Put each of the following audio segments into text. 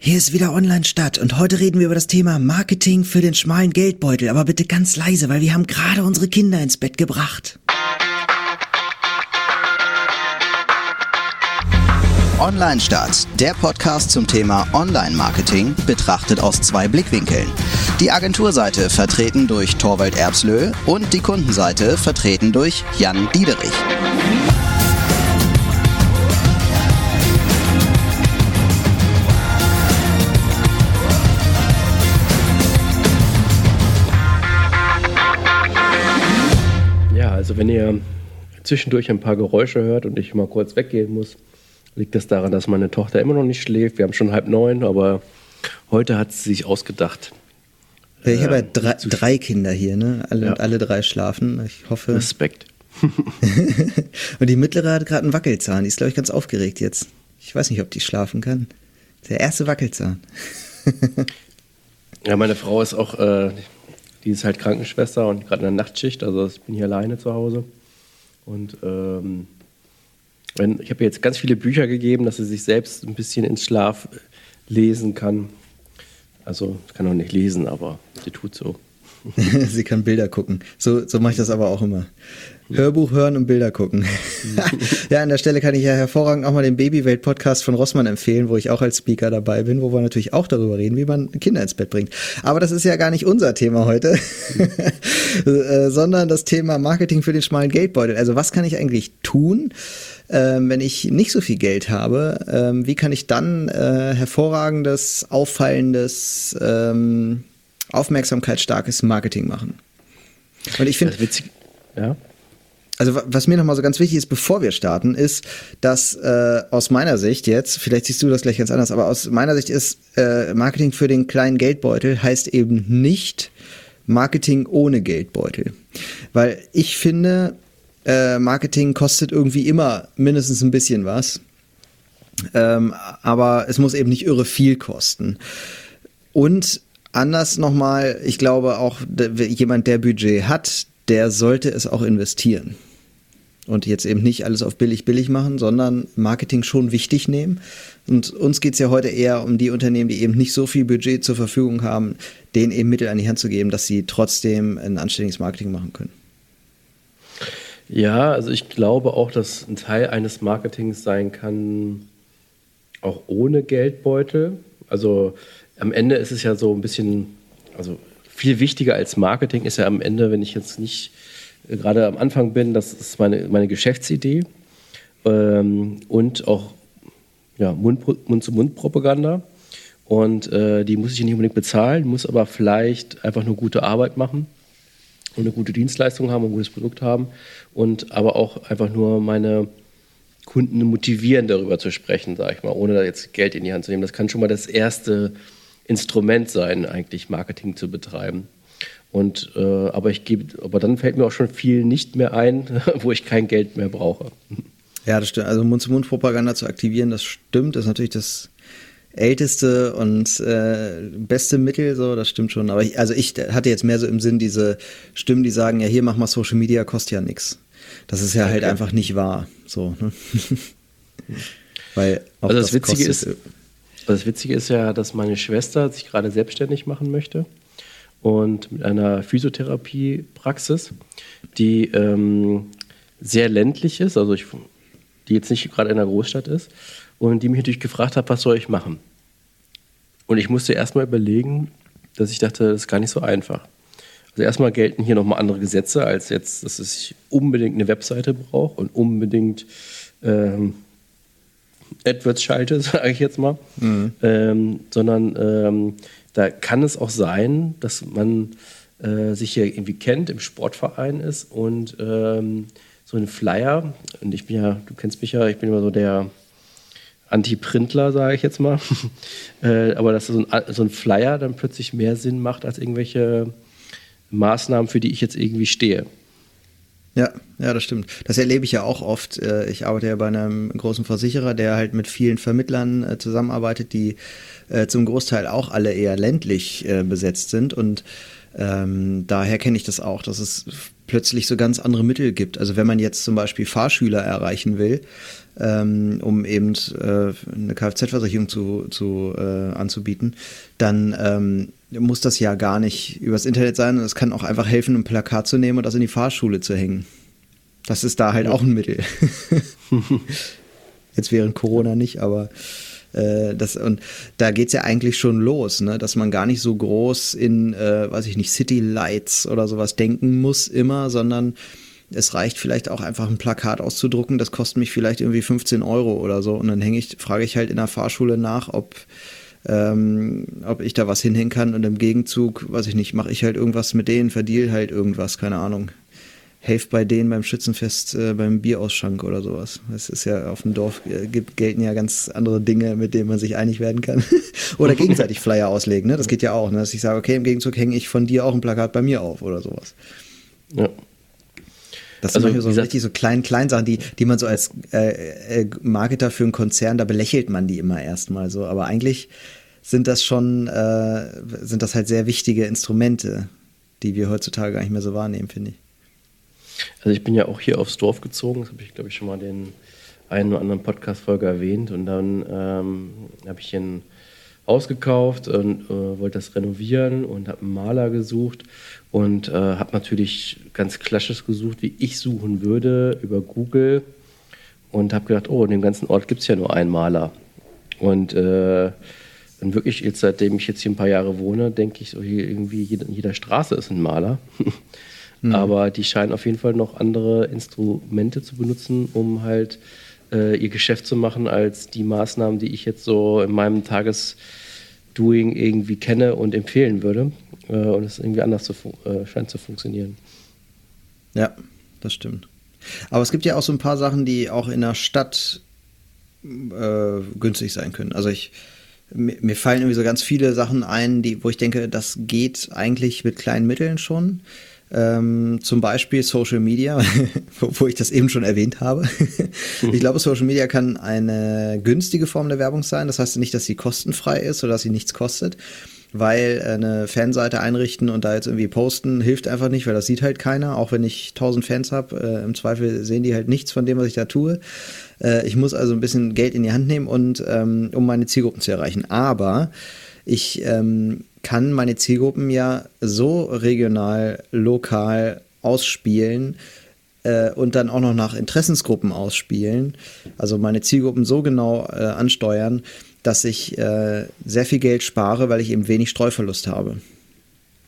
Hier ist wieder Online Stadt und heute reden wir über das Thema Marketing für den schmalen Geldbeutel, aber bitte ganz leise, weil wir haben gerade unsere Kinder ins Bett gebracht. Online Start, der Podcast zum Thema Online-Marketing, betrachtet aus zwei Blickwinkeln. Die Agenturseite vertreten durch Torwald Erbslö und die Kundenseite vertreten durch Jan Diederich. Wenn ihr zwischendurch ein paar Geräusche hört und ich mal kurz weggehen muss, liegt das daran, dass meine Tochter immer noch nicht schläft. Wir haben schon halb neun, aber heute hat sie sich ausgedacht. Ich habe ja drei, drei, Kinder hier, ne? Alle, Ja. alle drei schlafen. Ich hoffe. Respekt. und die mittlere hat gerade einen Wackelzahn. Die ist, glaube ich, ganz aufgeregt jetzt. Ich weiß nicht, ob die schlafen kann. Der erste Wackelzahn. Ja, meine Frau ist auch, äh, die ist halt Krankenschwester und gerade in der Nachtschicht, also ich bin hier alleine zu Hause. Und ähm, wenn, ich habe ihr jetzt ganz viele Bücher gegeben, dass sie sich selbst ein bisschen ins Schlaf lesen kann. Also, kann noch nicht lesen, aber sie tut so. Sie kann Bilder gucken. So, so mache ich das aber auch immer. Hörbuch hören und Bilder gucken. ja, an der Stelle kann ich ja hervorragend auch mal den Babywelt-Podcast von Rossmann empfehlen, wo ich auch als Speaker dabei bin, wo wir natürlich auch darüber reden, wie man Kinder ins Bett bringt. Aber das ist ja gar nicht unser Thema heute, äh, sondern das Thema Marketing für den schmalen Geldbeutel. Also was kann ich eigentlich tun, ähm, wenn ich nicht so viel Geld habe? Ähm, wie kann ich dann äh, hervorragendes, auffallendes, ähm, aufmerksamkeitsstarkes Marketing machen? Und ich finde, ja. Also wa- was mir nochmal so ganz wichtig ist, bevor wir starten, ist, dass äh, aus meiner Sicht jetzt, vielleicht siehst du das gleich ganz anders, aber aus meiner Sicht ist äh, Marketing für den kleinen Geldbeutel heißt eben nicht Marketing ohne Geldbeutel. Weil ich finde, äh, Marketing kostet irgendwie immer mindestens ein bisschen was. Ähm, aber es muss eben nicht irre viel kosten. Und anders nochmal, ich glaube auch, jemand, der Budget hat, der sollte es auch investieren. Und jetzt eben nicht alles auf billig, billig machen, sondern Marketing schon wichtig nehmen. Und uns geht's ja heute eher um die Unternehmen, die eben nicht so viel Budget zur Verfügung haben, denen eben Mittel an die Hand zu geben, dass sie trotzdem ein anständiges Marketing machen können. Ja, also ich glaube auch, dass ein Teil eines Marketings sein kann, auch ohne Geldbeutel. Also am Ende ist es ja so ein bisschen, also viel wichtiger als Marketing ist ja am Ende, wenn ich jetzt nicht gerade am Anfang bin, das ist meine, meine Geschäftsidee ähm, und auch ja, Mund- Mund-zu-Mund-Propaganda. Und äh, die muss ich nicht unbedingt bezahlen, muss aber vielleicht einfach nur gute Arbeit machen und eine gute Dienstleistung haben, ein gutes Produkt haben und aber auch einfach nur meine Kunden motivieren, darüber zu sprechen, sage ich mal, ohne da jetzt Geld in die Hand zu nehmen. Das kann schon mal das erste Instrument sein, eigentlich Marketing zu betreiben. Und äh, aber ich gebe, aber dann fällt mir auch schon viel nicht mehr ein, wo ich kein Geld mehr brauche. Ja, das stimmt. Also Mund-zu-Mund-Propaganda zu aktivieren, das stimmt. Das ist natürlich das älteste und äh, beste Mittel, so, das stimmt schon. Aber ich, also ich hatte jetzt mehr so im Sinn diese Stimmen, die sagen, ja, hier mach mal Social Media, kostet ja nichts. Das ist ja halt Okay. einfach nicht wahr. So, ne? Weil Also das Witzige kostet- ist- Das Witzige ist ja, dass meine Schwester sich gerade selbstständig machen möchte und mit einer Physiotherapiepraxis, die ähm, sehr ländlich ist, also ich, die jetzt nicht gerade in einer Großstadt ist, und die mich natürlich gefragt hat, was soll ich machen? Und ich musste erstmal überlegen, dass ich dachte, das ist gar nicht so einfach. Also erstmal gelten hier nochmal andere Gesetze, als jetzt, dass ich unbedingt eine Webseite brauche und unbedingt ähm, AdWords schalte, sage ich jetzt mal. Ähm, sondern ähm, da kann es auch sein, dass man äh, sich hier irgendwie kennt, im Sportverein ist und ähm, so ein Flyer, und ich bin ja, du kennst mich ja, ich bin immer so der Anti-Printler, sage ich jetzt mal. äh, aber dass so ein, so ein Flyer dann plötzlich mehr Sinn macht als irgendwelche Maßnahmen, für die ich jetzt irgendwie stehe. Ja, ja, das stimmt. Das erlebe ich ja auch oft. Äh, Ich arbeite ja bei einem großen Versicherer, der halt mit vielen Vermittlern äh, zusammenarbeitet, die äh, zum Großteil auch alle eher ländlich besetzt sind. Und ähm, daher kenne ich das auch, dass es plötzlich so ganz andere Mittel gibt. Also wenn man jetzt zum Beispiel Fahrschüler erreichen will, ähm, um eben äh, eine Kfz-Versicherung zu, zu, äh, anzubieten, dann ähm, muss das ja gar nicht übers Internet sein. Es kann auch einfach helfen, ein Plakat zu nehmen und das in die Fahrschule zu hängen. Das ist da halt ja. auch ein Mittel. Jetzt während Corona nicht, aber äh, das, und da geht es ja eigentlich schon los, ne? dass man gar nicht so groß in, äh, weiß ich nicht, City Lights oder sowas denken muss immer, sondern es reicht vielleicht auch einfach ein Plakat auszudrucken, das kostet mich vielleicht irgendwie 15 Euro oder so. Und dann hänge ich, frage ich halt in der Fahrschule nach, ob, ähm, ob ich da was hinhängen kann. Und im Gegenzug, weiß ich nicht, mache ich halt irgendwas mit denen, verdiel halt irgendwas, keine Ahnung. Helft bei denen beim Schützenfest, äh, beim Bierausschank oder sowas. Es ist ja auf dem Dorf äh, gibt, gelten ja ganz andere Dinge, mit denen man sich einig werden kann. oder gegenseitig Flyer auslegen, ne? Das geht ja auch, ne? Dass ich sage, okay, im Gegenzug hänge ich von dir auch ein Plakat bei mir auf oder sowas. Ja. Das sind also, so gesagt, richtig so kleinen, kleinen Sachen, die, die man so als äh, äh, Marketer für einen Konzern, da belächelt man die immer erstmal so. Aber eigentlich sind das schon, äh, sind das halt sehr wichtige Instrumente, die wir heutzutage gar nicht mehr so wahrnehmen, finde ich. Also ich bin ja auch hier aufs Dorf gezogen, das habe ich, glaube ich, schon mal den einen oder anderen Podcast-Folge erwähnt. Und dann ähm, habe ich ein Haus gekauft und äh, wollte das renovieren und habe einen Maler gesucht und äh, habe natürlich ganz klassisch gesucht, wie ich suchen würde über Google und habe gedacht, oh, in dem ganzen Ort gibt es ja nur einen Maler. Und, äh, und wirklich, jetzt, seitdem ich jetzt hier ein paar Jahre wohne, denke ich, so hier irgendwie in jeder Straße ist ein Maler. mhm. Aber die scheinen auf jeden Fall noch andere Instrumente zu benutzen, um halt äh, ihr Geschäft zu machen, als die Maßnahmen, die ich jetzt so in meinem Tagesdoing irgendwie kenne und empfehlen würde. Äh, und es irgendwie anders zu äh, scheint zu funktionieren. Ja, das stimmt. Aber es gibt ja auch so ein paar Sachen, die auch in der Stadt äh, günstig sein können. Also ich mir, mir fallen irgendwie so ganz viele Sachen ein, die, wo ich denke, das geht eigentlich mit kleinen Mitteln schon. Ähm, zum Beispiel Social Media, wo, ich das eben schon erwähnt habe. ich glaube, Social Media kann eine günstige Form der Werbung sein. Das heißt nicht, dass sie kostenfrei ist oder dass sie nichts kostet weil eine Fanseite einrichten und da jetzt irgendwie posten hilft einfach nicht, weil das sieht halt keiner. Auch wenn ich tausend Fans habe, äh, im Zweifel sehen die halt nichts von dem, was ich da tue. Äh, ich muss also ein bisschen Geld in die Hand nehmen und ähm, um meine Zielgruppen zu erreichen. Aber ich ähm, kann meine Zielgruppen ja so regional, lokal ausspielen, äh, und dann auch noch nach Interessensgruppen ausspielen, also meine Zielgruppen so genau äh, ansteuern, dass ich äh, sehr viel Geld spare, weil ich eben wenig Streuverlust habe.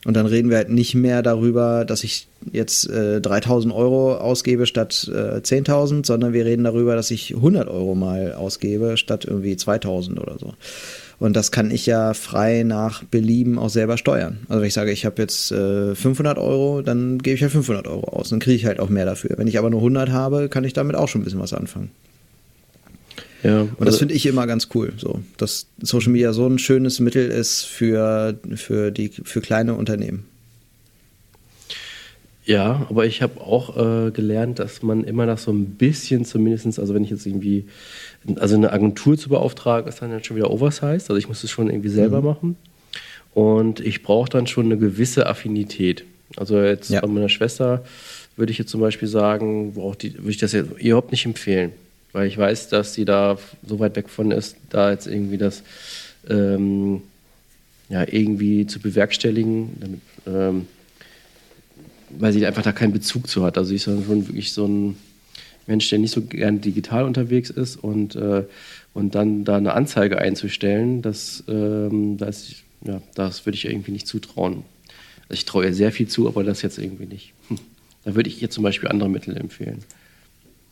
Und dann reden wir halt nicht mehr darüber, dass ich jetzt äh, 3000 Euro ausgebe statt äh, 10.000, sondern wir reden darüber, dass ich 100 Euro mal ausgebe statt irgendwie 2000 oder so. Und das kann ich ja frei nach Belieben auch selber steuern. Also wenn ich sage, ich habe jetzt äh, 500 Euro, dann gebe ich halt 500 Euro aus. Dann kriege ich halt auch mehr dafür. Wenn ich aber nur 100 habe, kann ich damit auch schon ein bisschen was anfangen. Ja, und das also finde ich immer ganz cool, so, dass Social Media so ein schönes Mittel ist für, für, die, für kleine Unternehmen. Ja, aber ich habe auch äh, gelernt, dass man immer noch so ein bisschen zumindest, also wenn ich jetzt irgendwie, also eine Agentur zu beauftragen, ist dann schon wieder oversized, also ich muss es schon irgendwie selber mhm. machen. Und ich brauche dann schon eine gewisse Affinität. Also jetzt ja. bei meiner Schwester würde ich jetzt zum Beispiel sagen, die, würde ich das jetzt überhaupt nicht empfehlen weil ich weiß, dass sie da so weit weg von ist, da jetzt irgendwie das ähm, ja, irgendwie zu bewerkstelligen, damit, ähm, weil sie einfach da keinen Bezug zu hat. Also ist dann schon wirklich so ein Mensch, der nicht so gern digital unterwegs ist und, äh, und dann da eine Anzeige einzustellen, das, ähm, das, ja, das würde ich irgendwie nicht zutrauen. Also ich traue ihr sehr viel zu, aber das jetzt irgendwie nicht. Hm. Da würde ich ihr zum Beispiel andere Mittel empfehlen.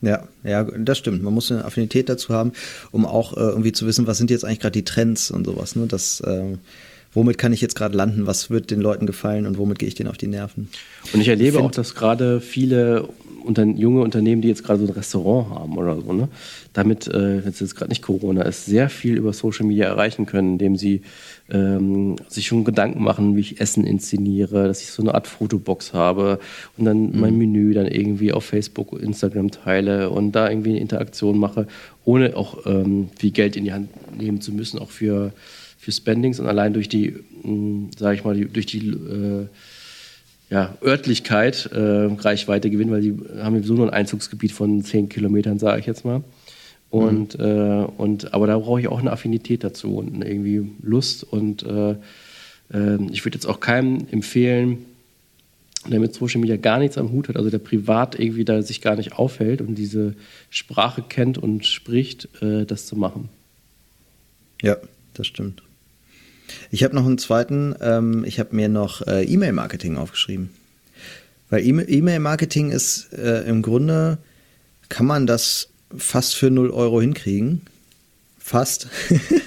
Ja, ja, das stimmt. Man muss eine Affinität dazu haben, um auch äh, irgendwie zu wissen, was sind jetzt eigentlich gerade die Trends und sowas. Ne? Das, äh, womit kann ich jetzt gerade landen? Was wird den Leuten gefallen und womit gehe ich denen auf die Nerven? Und ich erlebe ich auch, dass gerade viele unter, junge Unternehmen, die jetzt gerade so ein Restaurant haben oder so, ne, damit, äh, wenn es jetzt gerade nicht Corona ist, sehr viel über Social Media erreichen können, indem sie ähm, sich schon Gedanken machen, wie ich Essen inszeniere, dass ich so eine Art Fotobox habe und dann mhm. mein Menü dann irgendwie auf Facebook, Instagram teile und da irgendwie eine Interaktion mache, ohne auch ähm, viel Geld in die Hand nehmen zu müssen, auch für, für Spendings und allein durch die, hm, sage ich mal, die, durch die äh, ja, Örtlichkeit äh, Reichweite gewinnen, weil die haben sowieso nur ein Einzugsgebiet von 10 Kilometern, sage ich jetzt mal. Und, mhm. äh, und, aber da brauche ich auch eine Affinität dazu und irgendwie Lust. Und äh, äh, ich würde jetzt auch keinem empfehlen, der mit Social Media gar nichts am Hut hat, also der privat irgendwie da sich gar nicht aufhält und diese Sprache kennt und spricht, äh, das zu machen. Ja, das stimmt. Ich habe noch einen zweiten, ähm, ich habe mir noch äh, E-Mail-Marketing aufgeschrieben. Weil E-Mail-Marketing ist äh, im Grunde, kann man das fast für 0 Euro hinkriegen. Fast.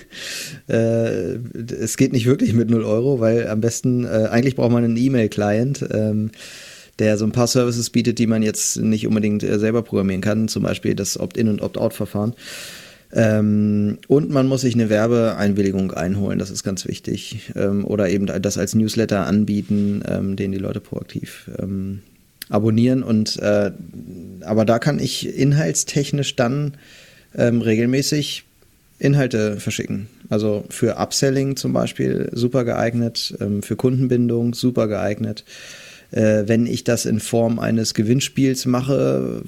äh, es geht nicht wirklich mit 0 Euro, weil am besten, äh, eigentlich braucht man einen E-Mail-Client, ähm, der so ein paar Services bietet, die man jetzt nicht unbedingt äh, selber programmieren kann, zum Beispiel das Opt-in und Opt-out-Verfahren. Ähm, und man muss sich eine Werbeeinwilligung einholen, das ist ganz wichtig. Ähm, oder eben das als Newsletter anbieten, ähm, den die Leute proaktiv ähm, abonnieren. Und äh, aber da kann ich inhaltstechnisch dann ähm, regelmäßig Inhalte verschicken. Also für Upselling zum Beispiel super geeignet, ähm, für Kundenbindung super geeignet. Äh, wenn ich das in Form eines Gewinnspiels mache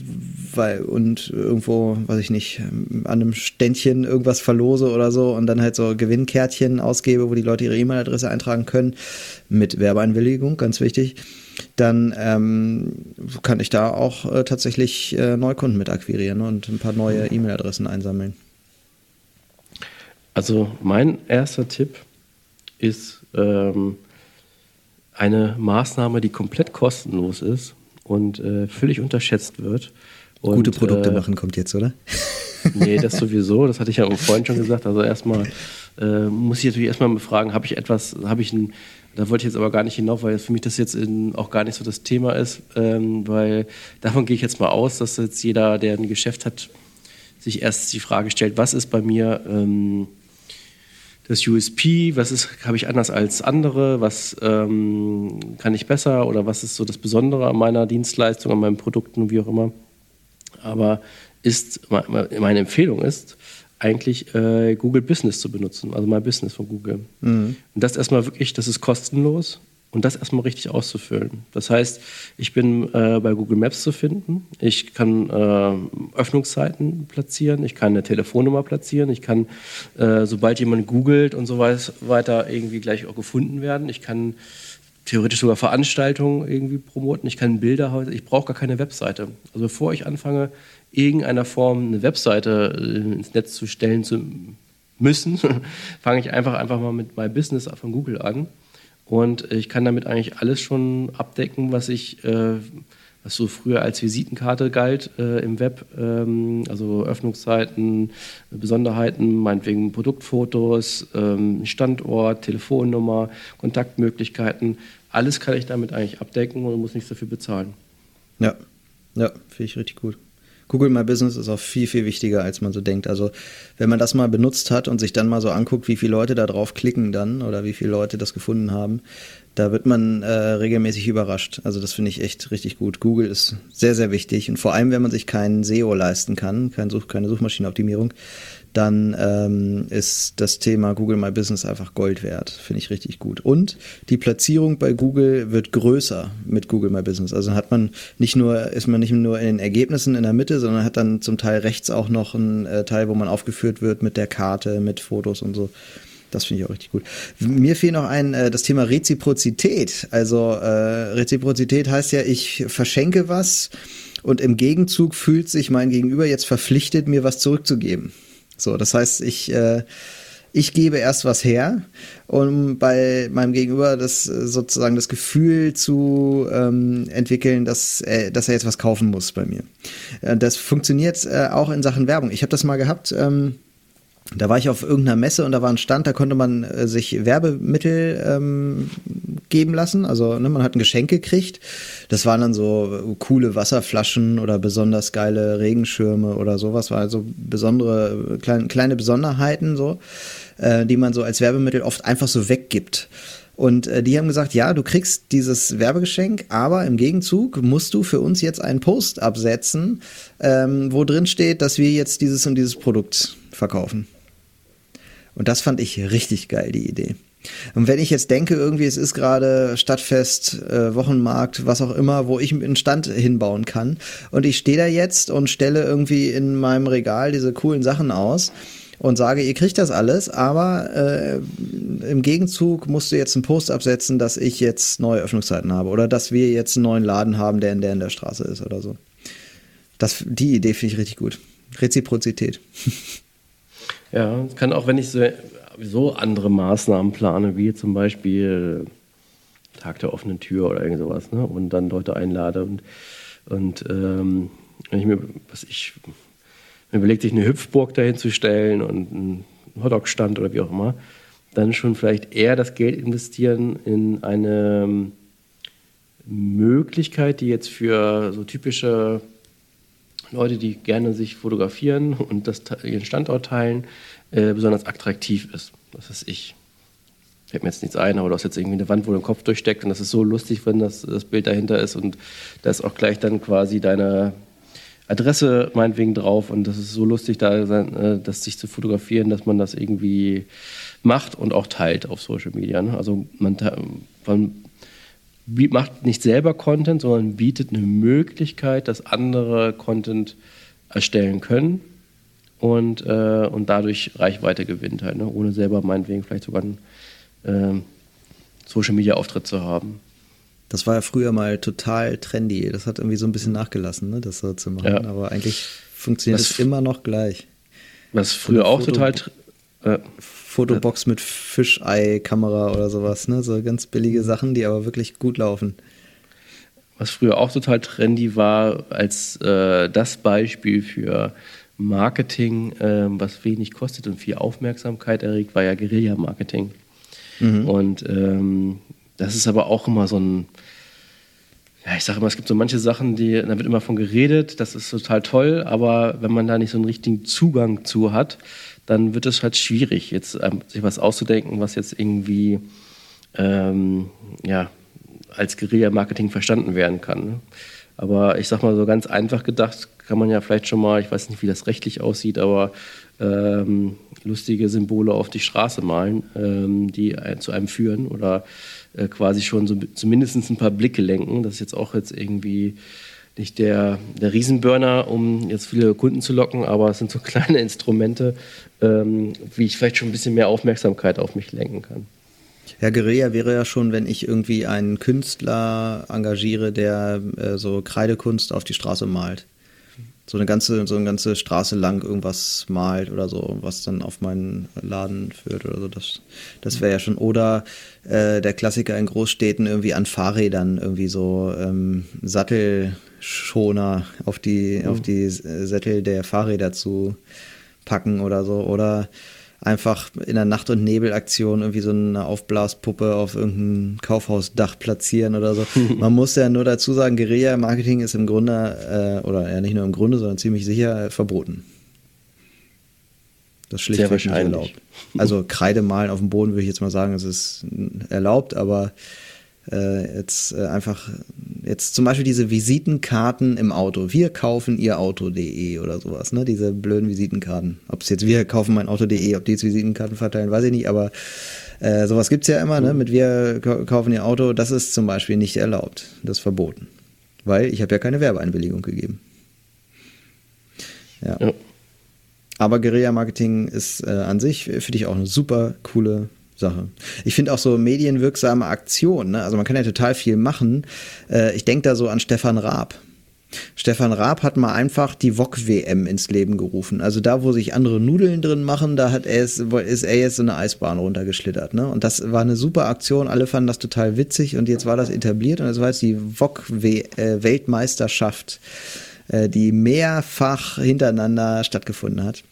weil, und irgendwo, weiß ich nicht, an einem Ständchen irgendwas verlose oder so und dann halt so Gewinnkärtchen ausgebe, wo die Leute ihre E-Mail-Adresse eintragen können, mit Werbeeinwilligung, ganz wichtig, dann ähm, kann ich da auch äh, tatsächlich äh, Neukunden mit akquirieren und ein paar neue E-Mail-Adressen einsammeln. Also mein erster Tipp ist ähm, eine Maßnahme, die komplett kostenlos ist und äh, völlig unterschätzt wird. Und, Gute Produkte äh, machen kommt jetzt, oder? nee, das sowieso. Das hatte ich ja vorhin schon gesagt. Also erstmal äh, muss ich natürlich erstmal fragen, habe ich etwas, habe ich ein, da wollte ich jetzt aber gar nicht hinauf, weil für mich das jetzt in, auch gar nicht so das Thema ist, ähm, weil davon gehe ich jetzt mal aus, dass jetzt jeder, der ein Geschäft hat, sich erst die Frage stellt, was ist bei mir ähm, das USP, was ist, habe ich anders als andere, was ähm, kann ich besser oder was ist so das Besondere an meiner Dienstleistung, an meinen Produkten, wie auch immer. Aber ist, meine Empfehlung ist, eigentlich äh, Google Business zu benutzen, also mein Business von Google. Mhm. Und das erstmal wirklich, das ist kostenlos und das erstmal richtig auszufüllen. Das heißt, ich bin äh, bei Google Maps zu finden, ich kann äh, Öffnungszeiten platzieren, ich kann eine Telefonnummer platzieren, ich kann, äh, sobald jemand googelt und so weiter, irgendwie gleich auch gefunden werden. Ich kann theoretisch sogar Veranstaltungen irgendwie promoten, ich kann Bilder ich brauche gar keine Webseite. Also bevor ich anfange, irgendeiner Form eine Webseite äh, ins Netz zu stellen zu müssen, fange ich einfach, einfach mal mit My Business von Google an und ich kann damit eigentlich alles schon abdecken, was ich, äh, was so früher als Visitenkarte galt äh, im Web, ähm, also Öffnungszeiten, Besonderheiten, meinetwegen Produktfotos, ähm, Standort, Telefonnummer, Kontaktmöglichkeiten. Alles kann ich damit eigentlich abdecken und muss nichts dafür bezahlen. Ja, ja, finde ich richtig gut. Google My Business ist auch viel, viel wichtiger, als man so denkt. Also wenn man das mal benutzt hat und sich dann mal so anguckt, wie viele Leute da drauf klicken dann oder wie viele Leute das gefunden haben, da wird man äh, regelmäßig überrascht. Also das finde ich echt richtig gut. Google ist sehr, sehr wichtig und vor allem, wenn man sich keinen SEO leisten kann, kein Such, keine Suchmaschinenoptimierung, dann ähm, ist das Thema Google My Business einfach Gold wert. Finde ich richtig gut. Und die Platzierung bei Google wird größer mit Google My Business. Also hat man nicht nur, ist man nicht nur in den Ergebnissen in der Mitte, sondern hat dann zum Teil rechts auch noch einen äh, Teil, wo man aufgeführt wird mit der Karte, mit Fotos und so. Das finde ich auch richtig gut. Mir fehlt noch ein, äh, das Thema Reziprozität. Also äh, Reziprozität heißt ja, ich verschenke was und im Gegenzug fühlt sich mein Gegenüber jetzt verpflichtet, mir was zurückzugeben. So, das heißt, ich, äh, ich gebe erst was her, um bei meinem Gegenüber das sozusagen das Gefühl zu ähm, entwickeln, dass, äh, dass er jetzt was kaufen muss bei mir. Äh, das funktioniert äh, auch in Sachen Werbung. Ich habe das mal gehabt. Ähm, da war ich auf irgendeiner Messe und da war ein Stand, da konnte man äh, sich Werbemittel ähm, geben lassen. Also ne, man hat ein Geschenk gekriegt. Das waren dann so coole Wasserflaschen oder besonders geile Regenschirme oder sowas. War also besondere, kleine, kleine Besonderheiten so, äh, die man so als Werbemittel oft einfach so weggibt. Und äh, die haben gesagt, ja, du kriegst dieses Werbegeschenk, aber im Gegenzug musst du für uns jetzt einen Post absetzen, ähm, wo drin steht, dass wir jetzt dieses und dieses Produkt verkaufen. Und das fand ich richtig geil, die Idee. Und wenn ich jetzt denke, irgendwie es ist gerade Stadtfest, äh, Wochenmarkt, was auch immer, wo ich einen Stand hinbauen kann und ich stehe da jetzt und stelle irgendwie in meinem Regal diese coolen Sachen aus und sage, ihr kriegt das alles, aber äh, im Gegenzug musst du jetzt einen Post absetzen, dass ich jetzt neue Öffnungszeiten habe oder dass wir jetzt einen neuen Laden haben, der in der in der Straße ist oder so. Das, die Idee finde ich richtig gut. Reziprozität. Ja, es kann auch, wenn ich so andere Maßnahmen plane, wie zum Beispiel Tag der offenen Tür oder irgend sowas, ne? und dann Leute einlade und, und ähm, wenn ich mir, was ich, mir überlegt, sich eine Hüpfburg dahin zu stellen und einen Hotdog-Stand oder wie auch immer, dann schon vielleicht eher das Geld investieren in eine ähm, Möglichkeit, die jetzt für so typische Leute, die gerne sich fotografieren und das, ihren Standort teilen, äh, besonders attraktiv ist. Das ist ich. Fällt mir jetzt nichts ein, aber du hast jetzt irgendwie eine Wand, wo du den Kopf durchsteckt und das ist so lustig, wenn das, das Bild dahinter ist und da ist auch gleich dann quasi deine Adresse meinetwegen drauf und das ist so lustig, da äh, das sich zu fotografieren, dass man das irgendwie macht und auch teilt auf Social Media. Ne? Also man, man macht nicht selber Content, sondern bietet eine Möglichkeit, dass andere Content erstellen können und, äh, und dadurch Reichweite gewinnt halt, ne? ohne selber meinetwegen vielleicht sogar einen äh, Social Media Auftritt zu haben. Das war ja früher mal total trendy. Das hat irgendwie so ein bisschen nachgelassen, ne, das so zu machen. Ja. Aber eigentlich funktioniert es immer noch gleich. Was früher auch Foto, total. Äh, Fotobox mit Fischei-Kamera oder sowas, ne? So ganz billige Sachen, die aber wirklich gut laufen. Was früher auch total trendy war, als äh, das Beispiel für Marketing, ähm, was wenig kostet und viel Aufmerksamkeit erregt, war ja Guerilla-Marketing. Mhm. Und ähm, das ist aber auch immer so ein, ja, ich sage immer, es gibt so manche Sachen, die, da wird immer von geredet, das ist total toll, aber wenn man da nicht so einen richtigen Zugang zu hat, dann wird es halt schwierig, jetzt ähm, sich was auszudenken, was jetzt irgendwie ähm, ja, als Guerilla-Marketing verstanden werden kann. Ne? Aber ich sag mal so ganz einfach gedacht, kann man ja vielleicht schon mal, ich weiß nicht, wie das rechtlich aussieht, aber ähm, lustige Symbole auf die Straße malen, ähm, die zu einem führen oder äh, quasi schon so, zumindest ein paar Blicke lenken. Das ist jetzt auch jetzt irgendwie nicht der, der Riesenburner, um jetzt viele Kunden zu locken, aber es sind so kleine Instrumente, ähm, wie ich vielleicht schon ein bisschen mehr Aufmerksamkeit auf mich lenken kann. Ja, Guerilla wäre ja schon, wenn ich irgendwie einen Künstler engagiere, der äh, so Kreidekunst auf die Straße malt so eine ganze, so eine ganze Straße lang irgendwas malt oder so, was dann auf meinen Laden führt oder so. Das, das wäre ja schon. Oder äh, der Klassiker in Großstädten irgendwie an Fahrrädern irgendwie so ähm, Sattelschoner auf die, mhm. auf die Sättel der Fahrräder zu packen oder so. Oder einfach in der Nacht- und Nebelaktion irgendwie so eine Aufblaspuppe auf irgendein Kaufhausdach platzieren oder so. Man muss ja nur dazu sagen, Guerilla-Marketing ist im Grunde, äh, oder ja nicht nur im Grunde, sondern ziemlich sicher äh, verboten. Das schlichtweg nicht erlaubt. Also Kreide malen auf dem Boden würde ich jetzt mal sagen, es ist erlaubt, aber äh, jetzt äh, einfach, jetzt zum Beispiel diese Visitenkarten im Auto. Wir kaufen ihr Auto.de oder sowas, ne? Diese blöden Visitenkarten. Ob es jetzt wir kaufen mein Auto.de, ob die jetzt Visitenkarten verteilen, weiß ich nicht, aber äh, sowas es ja immer, ne? Mit wir kaufen ihr Auto, das ist zum Beispiel nicht erlaubt. Das ist verboten. Weil ich habe ja keine Werbeeinwilligung gegeben. Ja. ja. Aber Guerilla-Marketing ist äh, an sich, finde ich, auch eine super coole Sache. Ich finde auch so medienwirksame Aktionen, ne? also man kann ja total viel machen. Äh, ich denke da so an Stefan Raab. Stefan Raab hat mal einfach die VOG-WM ins Leben gerufen. Also da, wo sich andere Nudeln drin machen, da hat er es, ist er jetzt so eine Eisbahn runtergeschlittert. Ne? Und das war eine super Aktion. Alle fanden das total witzig und jetzt war das etabliert und es war jetzt die VOG-Weltmeisterschaft, äh, die mehrfach hintereinander stattgefunden hat.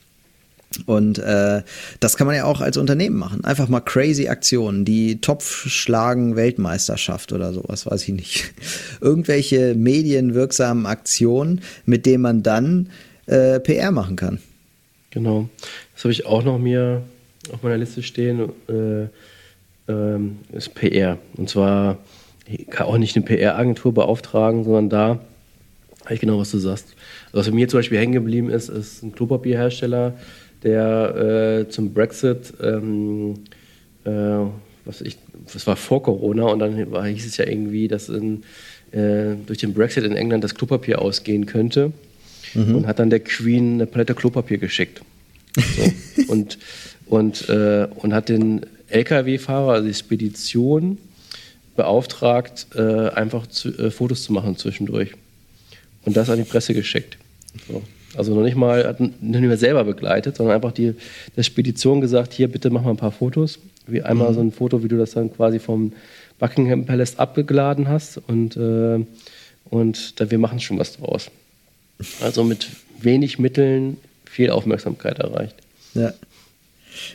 Und äh, das kann man ja auch als Unternehmen machen. Einfach mal crazy Aktionen, die Topf schlagen Weltmeisterschaft oder sowas, weiß ich nicht. Irgendwelche medienwirksamen Aktionen, mit denen man dann äh, PR machen kann. Genau. Das habe ich auch noch mir auf meiner Liste stehen. Äh, ähm, ist PR. Und zwar kann auch nicht eine PR-Agentur beauftragen, sondern da habe ich genau, was du sagst. Also was bei mir zum Beispiel hängen geblieben ist, ist ein Klopapierhersteller, der äh, zum Brexit ähm, äh, was ich, das war vor Corona und dann war, hieß es ja irgendwie, dass in, äh, durch den Brexit in England das Klopapier ausgehen könnte mhm. und hat dann der Queen eine Palette Klopapier geschickt. So. und, und, äh, und hat den LKW-Fahrer, also die Spedition, beauftragt, äh, einfach zu, äh, Fotos zu machen zwischendurch. Und das an die Presse geschickt. So. Also noch nicht mal, hat nicht mehr selber begleitet, sondern einfach die der Spedition gesagt, hier bitte mach mal ein paar Fotos. Wie einmal mhm. so ein Foto, wie du das dann quasi vom Buckingham Palace abgeladen hast und, äh, und da, wir machen schon was draus. Also mit wenig Mitteln viel Aufmerksamkeit erreicht. Ja.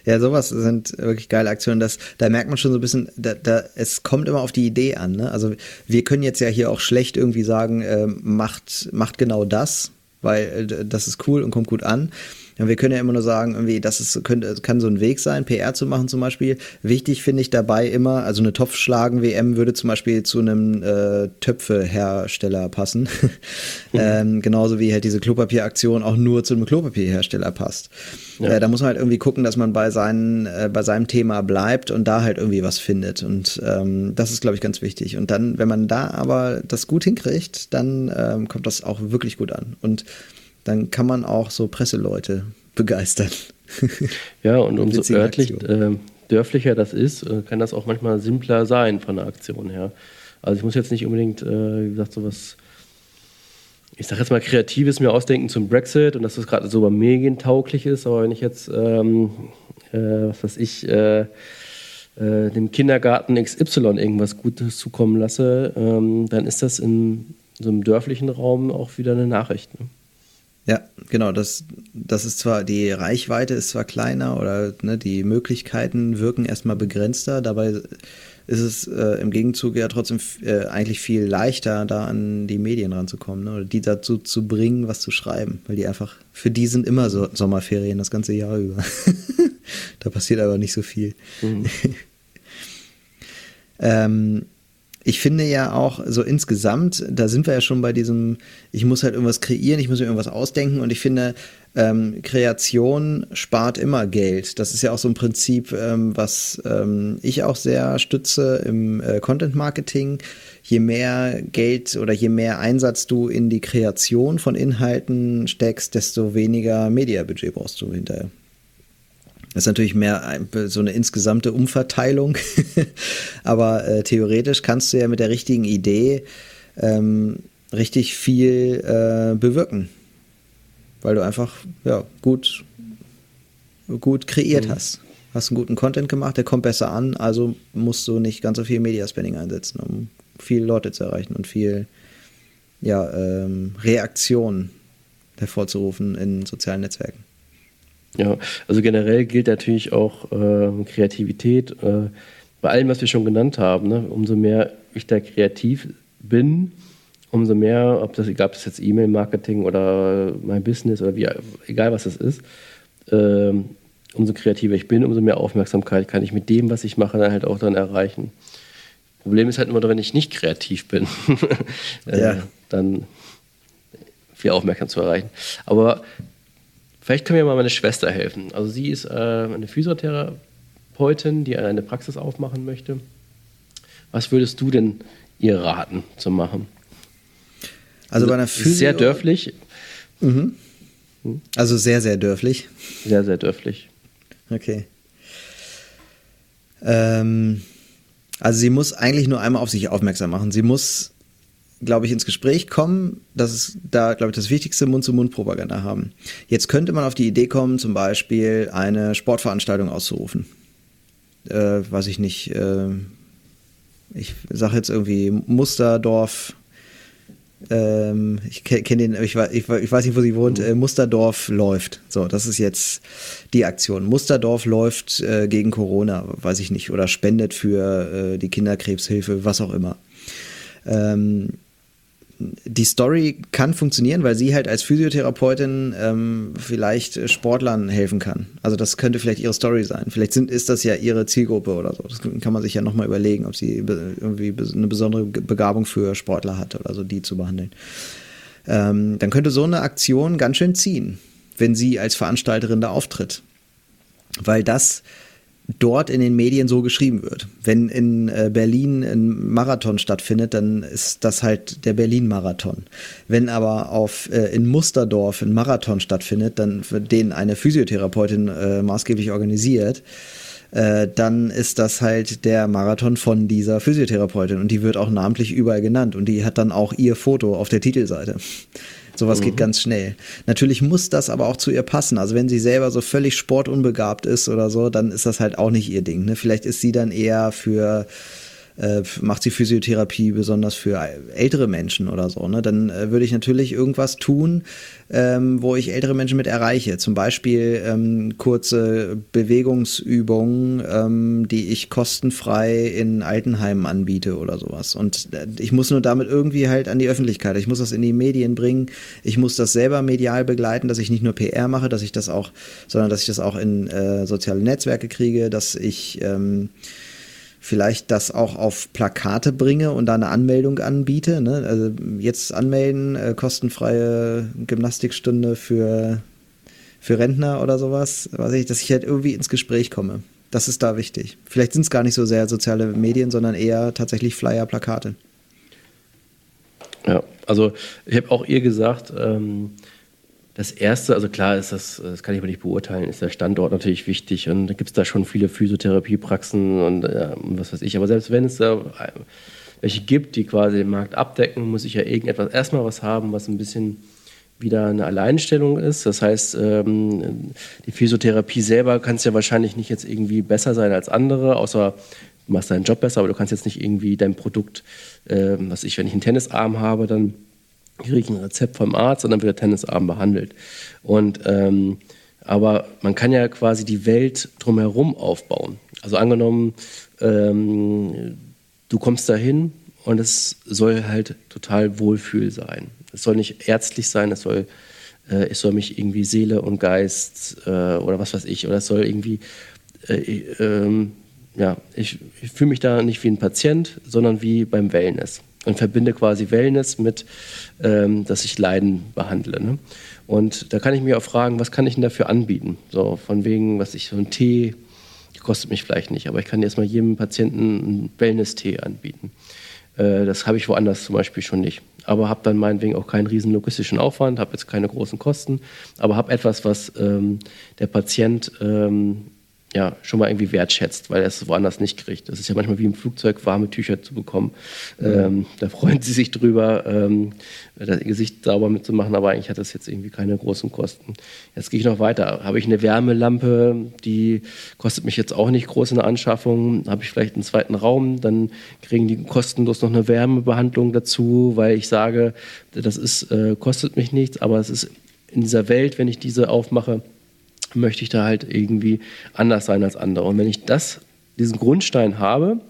Ja, sowas sind wirklich geile Aktionen. Das, da merkt man schon so ein bisschen, da, da, es kommt immer auf die Idee an. Ne? Also wir können jetzt ja hier auch schlecht irgendwie sagen, äh, macht, macht genau das, weil äh, das ist cool und kommt gut an. Ja, wir können ja immer nur sagen, irgendwie, das ist, könnte, kann so ein Weg sein, PR zu machen zum Beispiel. Wichtig finde ich dabei immer, also eine Topfschlagen-WM würde zum Beispiel zu einem äh, Töpfehersteller passen. Mhm. ähm, genauso wie halt diese Klopapieraktion auch nur zu einem Klopapierhersteller passt. Ja. Äh, da muss man halt irgendwie gucken, dass man bei, seinen, äh, bei seinem Thema bleibt und da halt irgendwie was findet. Und ähm, das ist, glaube ich, ganz wichtig. Und dann, wenn man da aber das gut hinkriegt, dann ähm, kommt das auch wirklich gut an. Und dann kann man auch so Presseleute begeistern. Ja, und umso örtlich, äh, dörflicher das ist, äh, kann das auch manchmal simpler sein von der Aktion her. Also ich muss jetzt nicht unbedingt, äh, wie gesagt, sowas, ich sage jetzt mal Kreatives mir ausdenken zum Brexit und dass das gerade so medientauglich ist, aber wenn ich jetzt, ähm, äh, was weiß ich, äh, dem Kindergarten XY irgendwas Gutes zukommen lasse, ähm, dann ist das in so einem dörflichen Raum auch wieder eine Nachricht. Ne? Ja, genau. Das, das ist zwar, die Reichweite ist zwar kleiner oder ne, die Möglichkeiten wirken erstmal begrenzter, dabei ist es äh, im Gegenzug ja trotzdem äh, eigentlich viel leichter, da an die Medien ranzukommen ne, oder die dazu zu bringen, was zu schreiben, weil die einfach, für die sind immer so Sommerferien das ganze Jahr über. da passiert aber nicht so viel. Mhm. ähm, ich finde ja auch so insgesamt, da sind wir ja schon bei diesem, ich muss halt irgendwas kreieren, ich muss mir irgendwas ausdenken und ich finde, ähm, Kreation spart immer Geld. Das ist ja auch so ein Prinzip, ähm, was ähm, ich auch sehr stütze im äh, Content Marketing. Je mehr Geld oder je mehr Einsatz du in die Kreation von Inhalten steckst, desto weniger Mediabudget brauchst du hinterher. Das ist natürlich mehr so eine insgesamte Umverteilung. Aber äh, theoretisch kannst du ja mit der richtigen Idee ähm, richtig viel äh, bewirken. Weil du einfach ja, gut, gut kreiert mhm. hast. Hast einen guten Content gemacht, der kommt besser an, also musst du nicht ganz so viel Mediaspending einsetzen, um viele Leute zu erreichen und viel ja, ähm, Reaktion hervorzurufen in sozialen Netzwerken. Ja, also generell gilt natürlich auch äh, Kreativität. Äh, bei allem, was wir schon genannt haben, ne? umso mehr ich da kreativ bin, umso mehr, ob das, egal ob das jetzt E-Mail-Marketing oder mein Business oder wie, egal was das ist, äh, umso kreativer ich bin, umso mehr Aufmerksamkeit kann ich mit dem, was ich mache, dann halt auch dann erreichen. Problem ist halt immer, wenn ich nicht kreativ bin, äh, ja. dann viel Aufmerksamkeit zu erreichen. Aber Vielleicht können wir mal meine Schwester helfen. Also sie ist äh, eine Physiotherapeutin, die eine Praxis aufmachen möchte. Was würdest du denn ihr raten zu machen? Also bei einer Physio sehr dörflich. Mhm. Also sehr, sehr dörflich. Sehr, sehr dörflich. Okay. Ähm, also sie muss eigentlich nur einmal auf sich aufmerksam machen. Sie muss glaube ich, ins Gespräch kommen, das ist da, glaube ich, das wichtigste Mund-zu-Mund-Propaganda haben. Jetzt könnte man auf die Idee kommen, zum Beispiel eine Sportveranstaltung auszurufen. Äh, weiß ich nicht, äh, ich sage jetzt irgendwie Musterdorf, ähm, ich kenne den, ich, ich, weiß nicht, wo sie wohnt, äh, Musterdorf läuft. So, das ist jetzt die Aktion. Musterdorf läuft äh, gegen Corona, weiß ich nicht, oder spendet für äh, die Kinderkrebshilfe, was auch immer. Ähm, die Story kann funktionieren, weil sie halt als Physiotherapeutin ähm, vielleicht Sportlern helfen kann. Also das könnte vielleicht ihre Story sein. Vielleicht sind, ist das ja ihre Zielgruppe oder so. Das kann man sich ja nochmal überlegen, ob sie irgendwie eine besondere Begabung für Sportler hat oder so, die zu behandeln. Ähm, dann könnte so eine Aktion ganz schön ziehen, wenn sie als Veranstalterin da auftritt. Weil das dort in den Medien so geschrieben wird. Wenn in äh, Berlin ein Marathon stattfindet, dann ist das halt der Berlin-Marathon. Wenn aber auf, äh, in Musterdorf ein Marathon stattfindet, dann den eine Physiotherapeutin äh, maßgeblich organisiert, äh, dann ist das halt der Marathon von dieser Physiotherapeutin und die wird auch namentlich überall genannt und die hat dann auch ihr Foto auf der Titelseite. Sowas mhm. geht ganz schnell. Natürlich muss das aber auch zu ihr passen. Also wenn sie selber so völlig sportunbegabt ist oder so, dann ist das halt auch nicht ihr Ding. Ne? Vielleicht ist sie dann eher für äh, macht sie Physiotherapie besonders für ältere Menschen oder so, ne? dann äh, würde ich natürlich irgendwas tun, ähm, wo ich ältere Menschen mit erreiche. Zum Beispiel ähm, kurze Bewegungsübungen, ähm, die ich kostenfrei in Altenheimen anbiete oder sowas. Und äh, ich muss nur damit irgendwie halt an die Öffentlichkeit. Ich muss das in die Medien bringen. Ich muss das selber medial begleiten, dass ich nicht nur PR mache, dass ich das auch, sondern dass ich das auch in äh, soziale Netzwerke kriege, dass ich ähm, vielleicht das auch auf Plakate bringe und da eine Anmeldung anbiete. Ne? Also jetzt anmelden, äh, kostenfreie Gymnastikstunde für, für Rentner oder sowas, weiß ich, dass ich halt irgendwie ins Gespräch komme. Das ist da wichtig. Vielleicht sind es gar nicht so sehr soziale Medien, sondern eher tatsächlich Flyer, Plakate. Ja, also ich habe auch ihr gesagt, ähm, das erste, also klar ist das, das kann ich aber nicht beurteilen, ist der Standort natürlich wichtig und da gibt es da schon viele Physiotherapiepraxen und äh, was weiß ich. Aber selbst wenn es da welche gibt, die quasi den Markt abdecken, muss ich ja irgendetwas erstmal was haben, was ein bisschen wieder eine Alleinstellung ist. Das heißt, ähm, die Physiotherapie selber kann es ja wahrscheinlich nicht jetzt irgendwie besser sein als andere, außer du machst deinen Job besser, aber du kannst jetzt nicht irgendwie dein Produkt, äh, was ich, wenn ich einen Tennisarm habe, dann kriege ich ein Rezept vom Arzt und dann wird der Tennisarm behandelt. Und, ähm, aber man kann ja quasi die Welt drumherum aufbauen. Also angenommen, ähm, du kommst dahin und es soll halt total Wohlfühl sein. Es soll nicht ärztlich sein, es soll, äh, es soll mich irgendwie Seele und Geist äh, oder was weiß ich, oder es soll irgendwie, äh, ähm, ja, ich, ich fühle mich da nicht wie ein Patient, sondern wie beim Wellness und verbinde quasi Wellness mit, ähm, dass ich Leiden behandle. Ne? Und da kann ich mir auch fragen, was kann ich denn dafür anbieten? So von wegen, was ich so ein Tee kostet mich vielleicht nicht, aber ich kann jetzt mal jedem Patienten einen Wellness-Tee anbieten. Äh, das habe ich woanders zum Beispiel schon nicht. Aber habe dann meinetwegen auch keinen riesen logistischen Aufwand, habe jetzt keine großen Kosten, aber habe etwas, was ähm, der Patient ähm, ja, schon mal irgendwie wertschätzt, weil er es woanders nicht kriegt. Das ist ja manchmal wie im Flugzeug, warme Tücher zu bekommen. Mhm. Ähm, da freuen sie sich drüber, ähm, das Gesicht sauber mitzumachen, aber eigentlich hat das jetzt irgendwie keine großen Kosten. Jetzt gehe ich noch weiter. Habe ich eine Wärmelampe, die kostet mich jetzt auch nicht groß in der Anschaffung. Habe ich vielleicht einen zweiten Raum, dann kriegen die kostenlos noch eine Wärmebehandlung dazu, weil ich sage, das ist, äh, kostet mich nichts, aber es ist in dieser Welt, wenn ich diese aufmache, möchte ich da halt irgendwie anders sein als andere. Und wenn ich das, diesen Grundstein habe,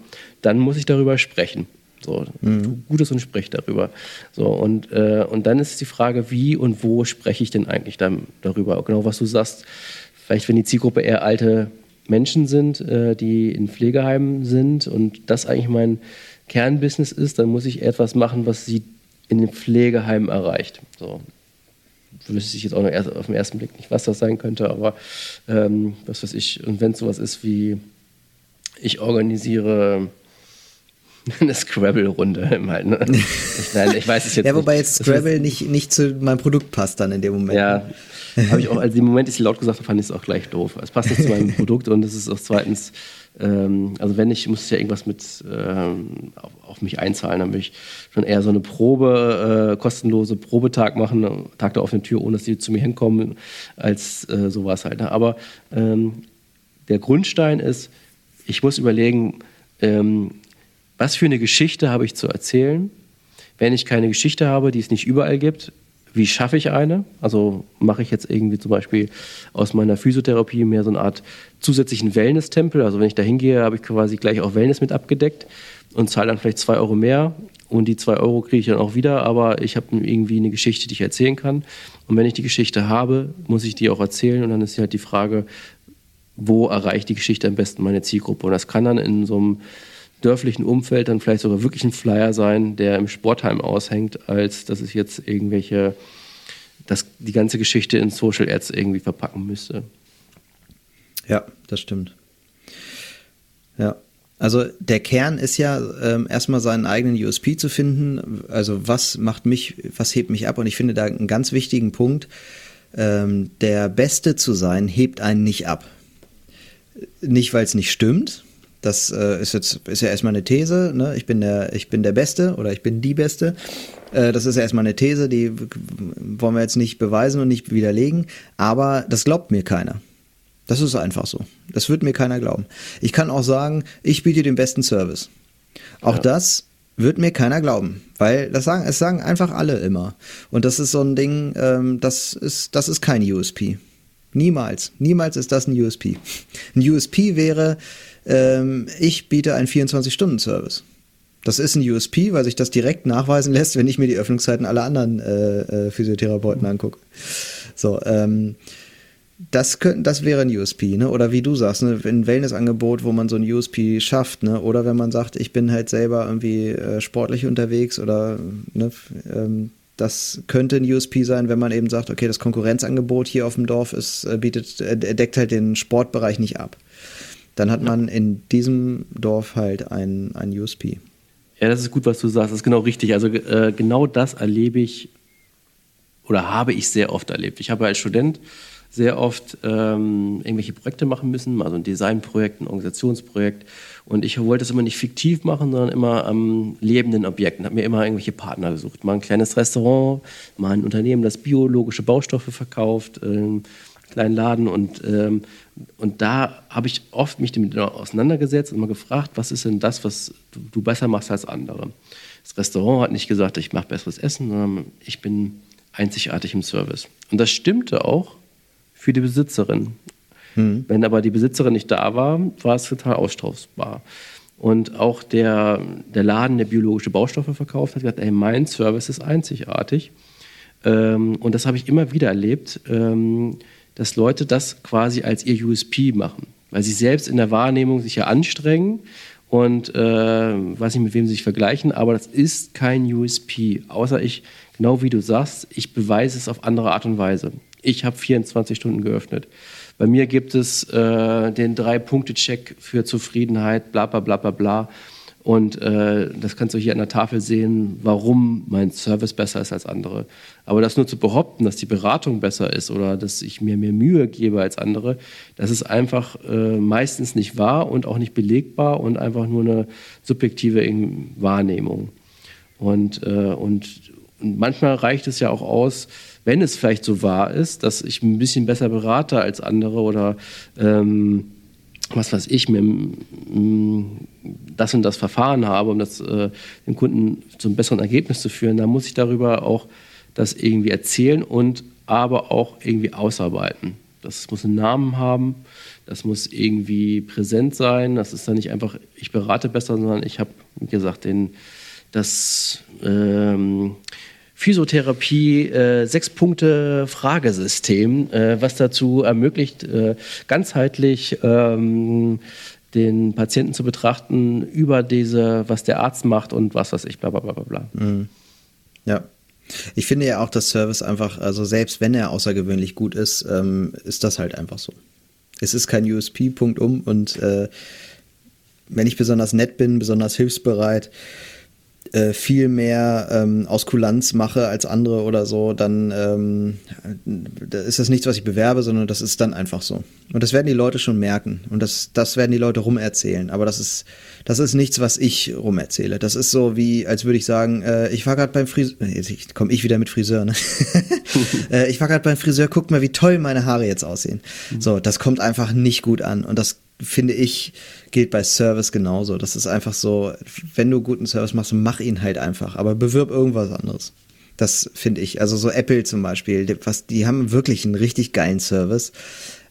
dann muss ich darüber sprechen. So, mhm. Gutes und sprich darüber. So, und, äh, und dann ist die Frage, wie und wo spreche ich denn eigentlich dann darüber? Genau, was du sagst, vielleicht wenn die Zielgruppe eher alte Menschen sind, äh, die in Pflegeheimen sind und das eigentlich mein Kernbusiness ist, dann muss ich etwas machen, was sie in den Pflegeheimen erreicht. So, wüsste ich jetzt auch noch erst, auf den ersten Blick nicht, was das sein könnte, aber ähm, was weiß ich. Und wenn es sowas ist wie, ich organisiere eine Scrabble-Runde halt. Ne? Ich, nein, ich weiß es jetzt Ja, wobei jetzt Scrabble nicht, nicht zu meinem Produkt passt dann in dem Moment. Ja, habe ich auch, also im Moment, ich laut gesagt habe, fand ich es auch gleich doof. Es passt nicht zu meinem Produkt und es ist auch zweitens, ähm, also wenn ich, muss ich ja irgendwas mit ähm, auf, auf, mich einzahlen, dann will ich schon eher so eine Probe, äh, kostenlose Probetag machen, Tag der offenen Tür, ohne dass die zu mir hinkommen, als äh, sowas halt. Ne? Aber ähm, der Grundstein ist, ich muss überlegen, ähm, was für eine Geschichte habe ich zu erzählen? Wenn ich keine Geschichte habe, die es nicht überall gibt, wie schaffe ich eine? Also mache ich jetzt irgendwie zum Beispiel aus meiner Physiotherapie mehr so eine Art zusätzlichen Wellness-Tempel. Also wenn ich da hingehe, habe ich quasi gleich auch Wellness mit abgedeckt und zahle dann vielleicht zwei Euro mehr und die zwei Euro kriege ich dann auch wieder, aber ich habe irgendwie eine Geschichte, die ich erzählen kann. Und wenn ich die Geschichte habe, muss ich die auch erzählen und dann ist halt die Frage, wo erreicht die Geschichte am besten meine Zielgruppe? Und das kann dann in so einem dörflichen Umfeld dann vielleicht sogar wirklich ein Flyer sein, der im Sportheim aushängt, als dass es jetzt irgendwelche, dass die ganze Geschichte in Social Ads irgendwie verpacken müsste. Ja, das stimmt. Ja. Also der Kern ist ja ähm, erstmal seinen eigenen USP zu finden. Also was macht mich, was hebt mich ab? Und ich finde da einen ganz wichtigen Punkt. Ähm, der Beste zu sein, hebt einen nicht ab. Nicht, weil es nicht stimmt. Das äh, ist jetzt ist ja erstmal eine These. Ne? Ich bin der, ich bin der Beste oder ich bin die Beste. Äh, das ist ja erstmal eine These, die wollen wir jetzt nicht beweisen und nicht widerlegen. Aber das glaubt mir keiner. Das ist einfach so. Das wird mir keiner glauben. Ich kann auch sagen, ich biete den besten Service. Auch ja. das wird mir keiner glauben, weil das sagen, es sagen einfach alle immer. Und das ist so ein Ding, ähm, das ist, das ist kein USP. Niemals, niemals ist das ein USP. Ein USP wäre, ähm, ich biete einen 24-Stunden-Service. Das ist ein USP, weil sich das direkt nachweisen lässt, wenn ich mir die Öffnungszeiten aller anderen äh, äh, Physiotherapeuten angucke. So, ähm, das, könnte, das wäre ein USP, ne? Oder wie du sagst, ne? ein Wellnessangebot, wo man so ein USP schafft, ne? Oder wenn man sagt, ich bin halt selber irgendwie äh, sportlich unterwegs oder ne? Ähm, das könnte ein USP sein, wenn man eben sagt, okay, das Konkurrenzangebot hier auf dem Dorf ist, äh, bietet, äh, deckt halt den Sportbereich nicht ab. Dann hat man in diesem Dorf halt ein, ein USP. Ja, das ist gut, was du sagst. Das ist genau richtig. Also äh, genau das erlebe ich oder habe ich sehr oft erlebt. Ich habe als Student sehr oft ähm, irgendwelche Projekte machen müssen, also ein Designprojekt, ein Organisationsprojekt. Und ich wollte es immer nicht fiktiv machen, sondern immer am lebenden Objekt. Und habe mir immer irgendwelche Partner gesucht. Mal ein kleines Restaurant, mal ein Unternehmen, das biologische Baustoffe verkauft, ähm, kleinen Laden. Und, ähm, und da habe ich oft mich damit auseinandergesetzt und mal gefragt, was ist denn das, was du, du besser machst als andere? Das Restaurant hat nicht gesagt, ich mache besseres Essen, sondern ich bin einzigartig im Service. Und das stimmte auch für die Besitzerin. Hm. Wenn aber die Besitzerin nicht da war, war es total austauschbar. Und auch der, der Laden, der biologische Baustoffe verkauft hat, gesagt, ey, mein Service ist einzigartig. Ähm, und das habe ich immer wieder erlebt, ähm, dass Leute das quasi als ihr USP machen, weil sie selbst in der Wahrnehmung sich ja anstrengen und äh, weiß nicht, mit wem sie sich vergleichen, aber das ist kein USP, außer ich, genau wie du sagst, ich beweise es auf andere Art und Weise ich habe 24 Stunden geöffnet. Bei mir gibt es äh, den Drei-Punkte-Check für Zufriedenheit, bla bla bla bla bla. Und äh, das kannst du hier an der Tafel sehen, warum mein Service besser ist als andere. Aber das nur zu behaupten, dass die Beratung besser ist oder dass ich mir mehr Mühe gebe als andere, das ist einfach äh, meistens nicht wahr und auch nicht belegbar und einfach nur eine subjektive Wahrnehmung. Und, äh, und, und manchmal reicht es ja auch aus, wenn es vielleicht so wahr ist, dass ich ein bisschen besser berate als andere oder ähm, was weiß ich, mir das und das Verfahren habe, um das äh, dem Kunden zu einem besseren Ergebnis zu führen, dann muss ich darüber auch das irgendwie erzählen und aber auch irgendwie ausarbeiten. Das muss einen Namen haben, das muss irgendwie präsent sein, das ist dann nicht einfach, ich berate besser, sondern ich habe, wie gesagt, den, das ähm, Physiotherapie äh, sechs Punkte Fragesystem, äh, was dazu ermöglicht, äh, ganzheitlich ähm, den Patienten zu betrachten über diese, was der Arzt macht und was weiß ich, bla bla bla bla. Mhm. Ja. Ich finde ja auch, dass Service einfach, also selbst wenn er außergewöhnlich gut ist, ähm, ist das halt einfach so. Es ist kein USP, Punkt um. Und äh, wenn ich besonders nett bin, besonders hilfsbereit, äh, viel mehr ähm, aus Kulanz mache als andere oder so, dann ähm, ist das nichts, was ich bewerbe, sondern das ist dann einfach so. Und das werden die Leute schon merken. Und das, das werden die Leute rumerzählen. Aber das ist, das ist nichts, was ich rumerzähle. Das ist so wie, als würde ich sagen, äh, ich war gerade beim Friseur, jetzt komme ich wieder mit Friseur, ne? äh, ich war gerade beim Friseur, guck mal, wie toll meine Haare jetzt aussehen. Mhm. So, das kommt einfach nicht gut an. Und das finde ich, gilt bei Service genauso. Das ist einfach so, wenn du guten Service machst, mach ihn halt einfach, aber bewirb irgendwas anderes. Das finde ich. Also so Apple zum Beispiel, was, die haben wirklich einen richtig geilen Service,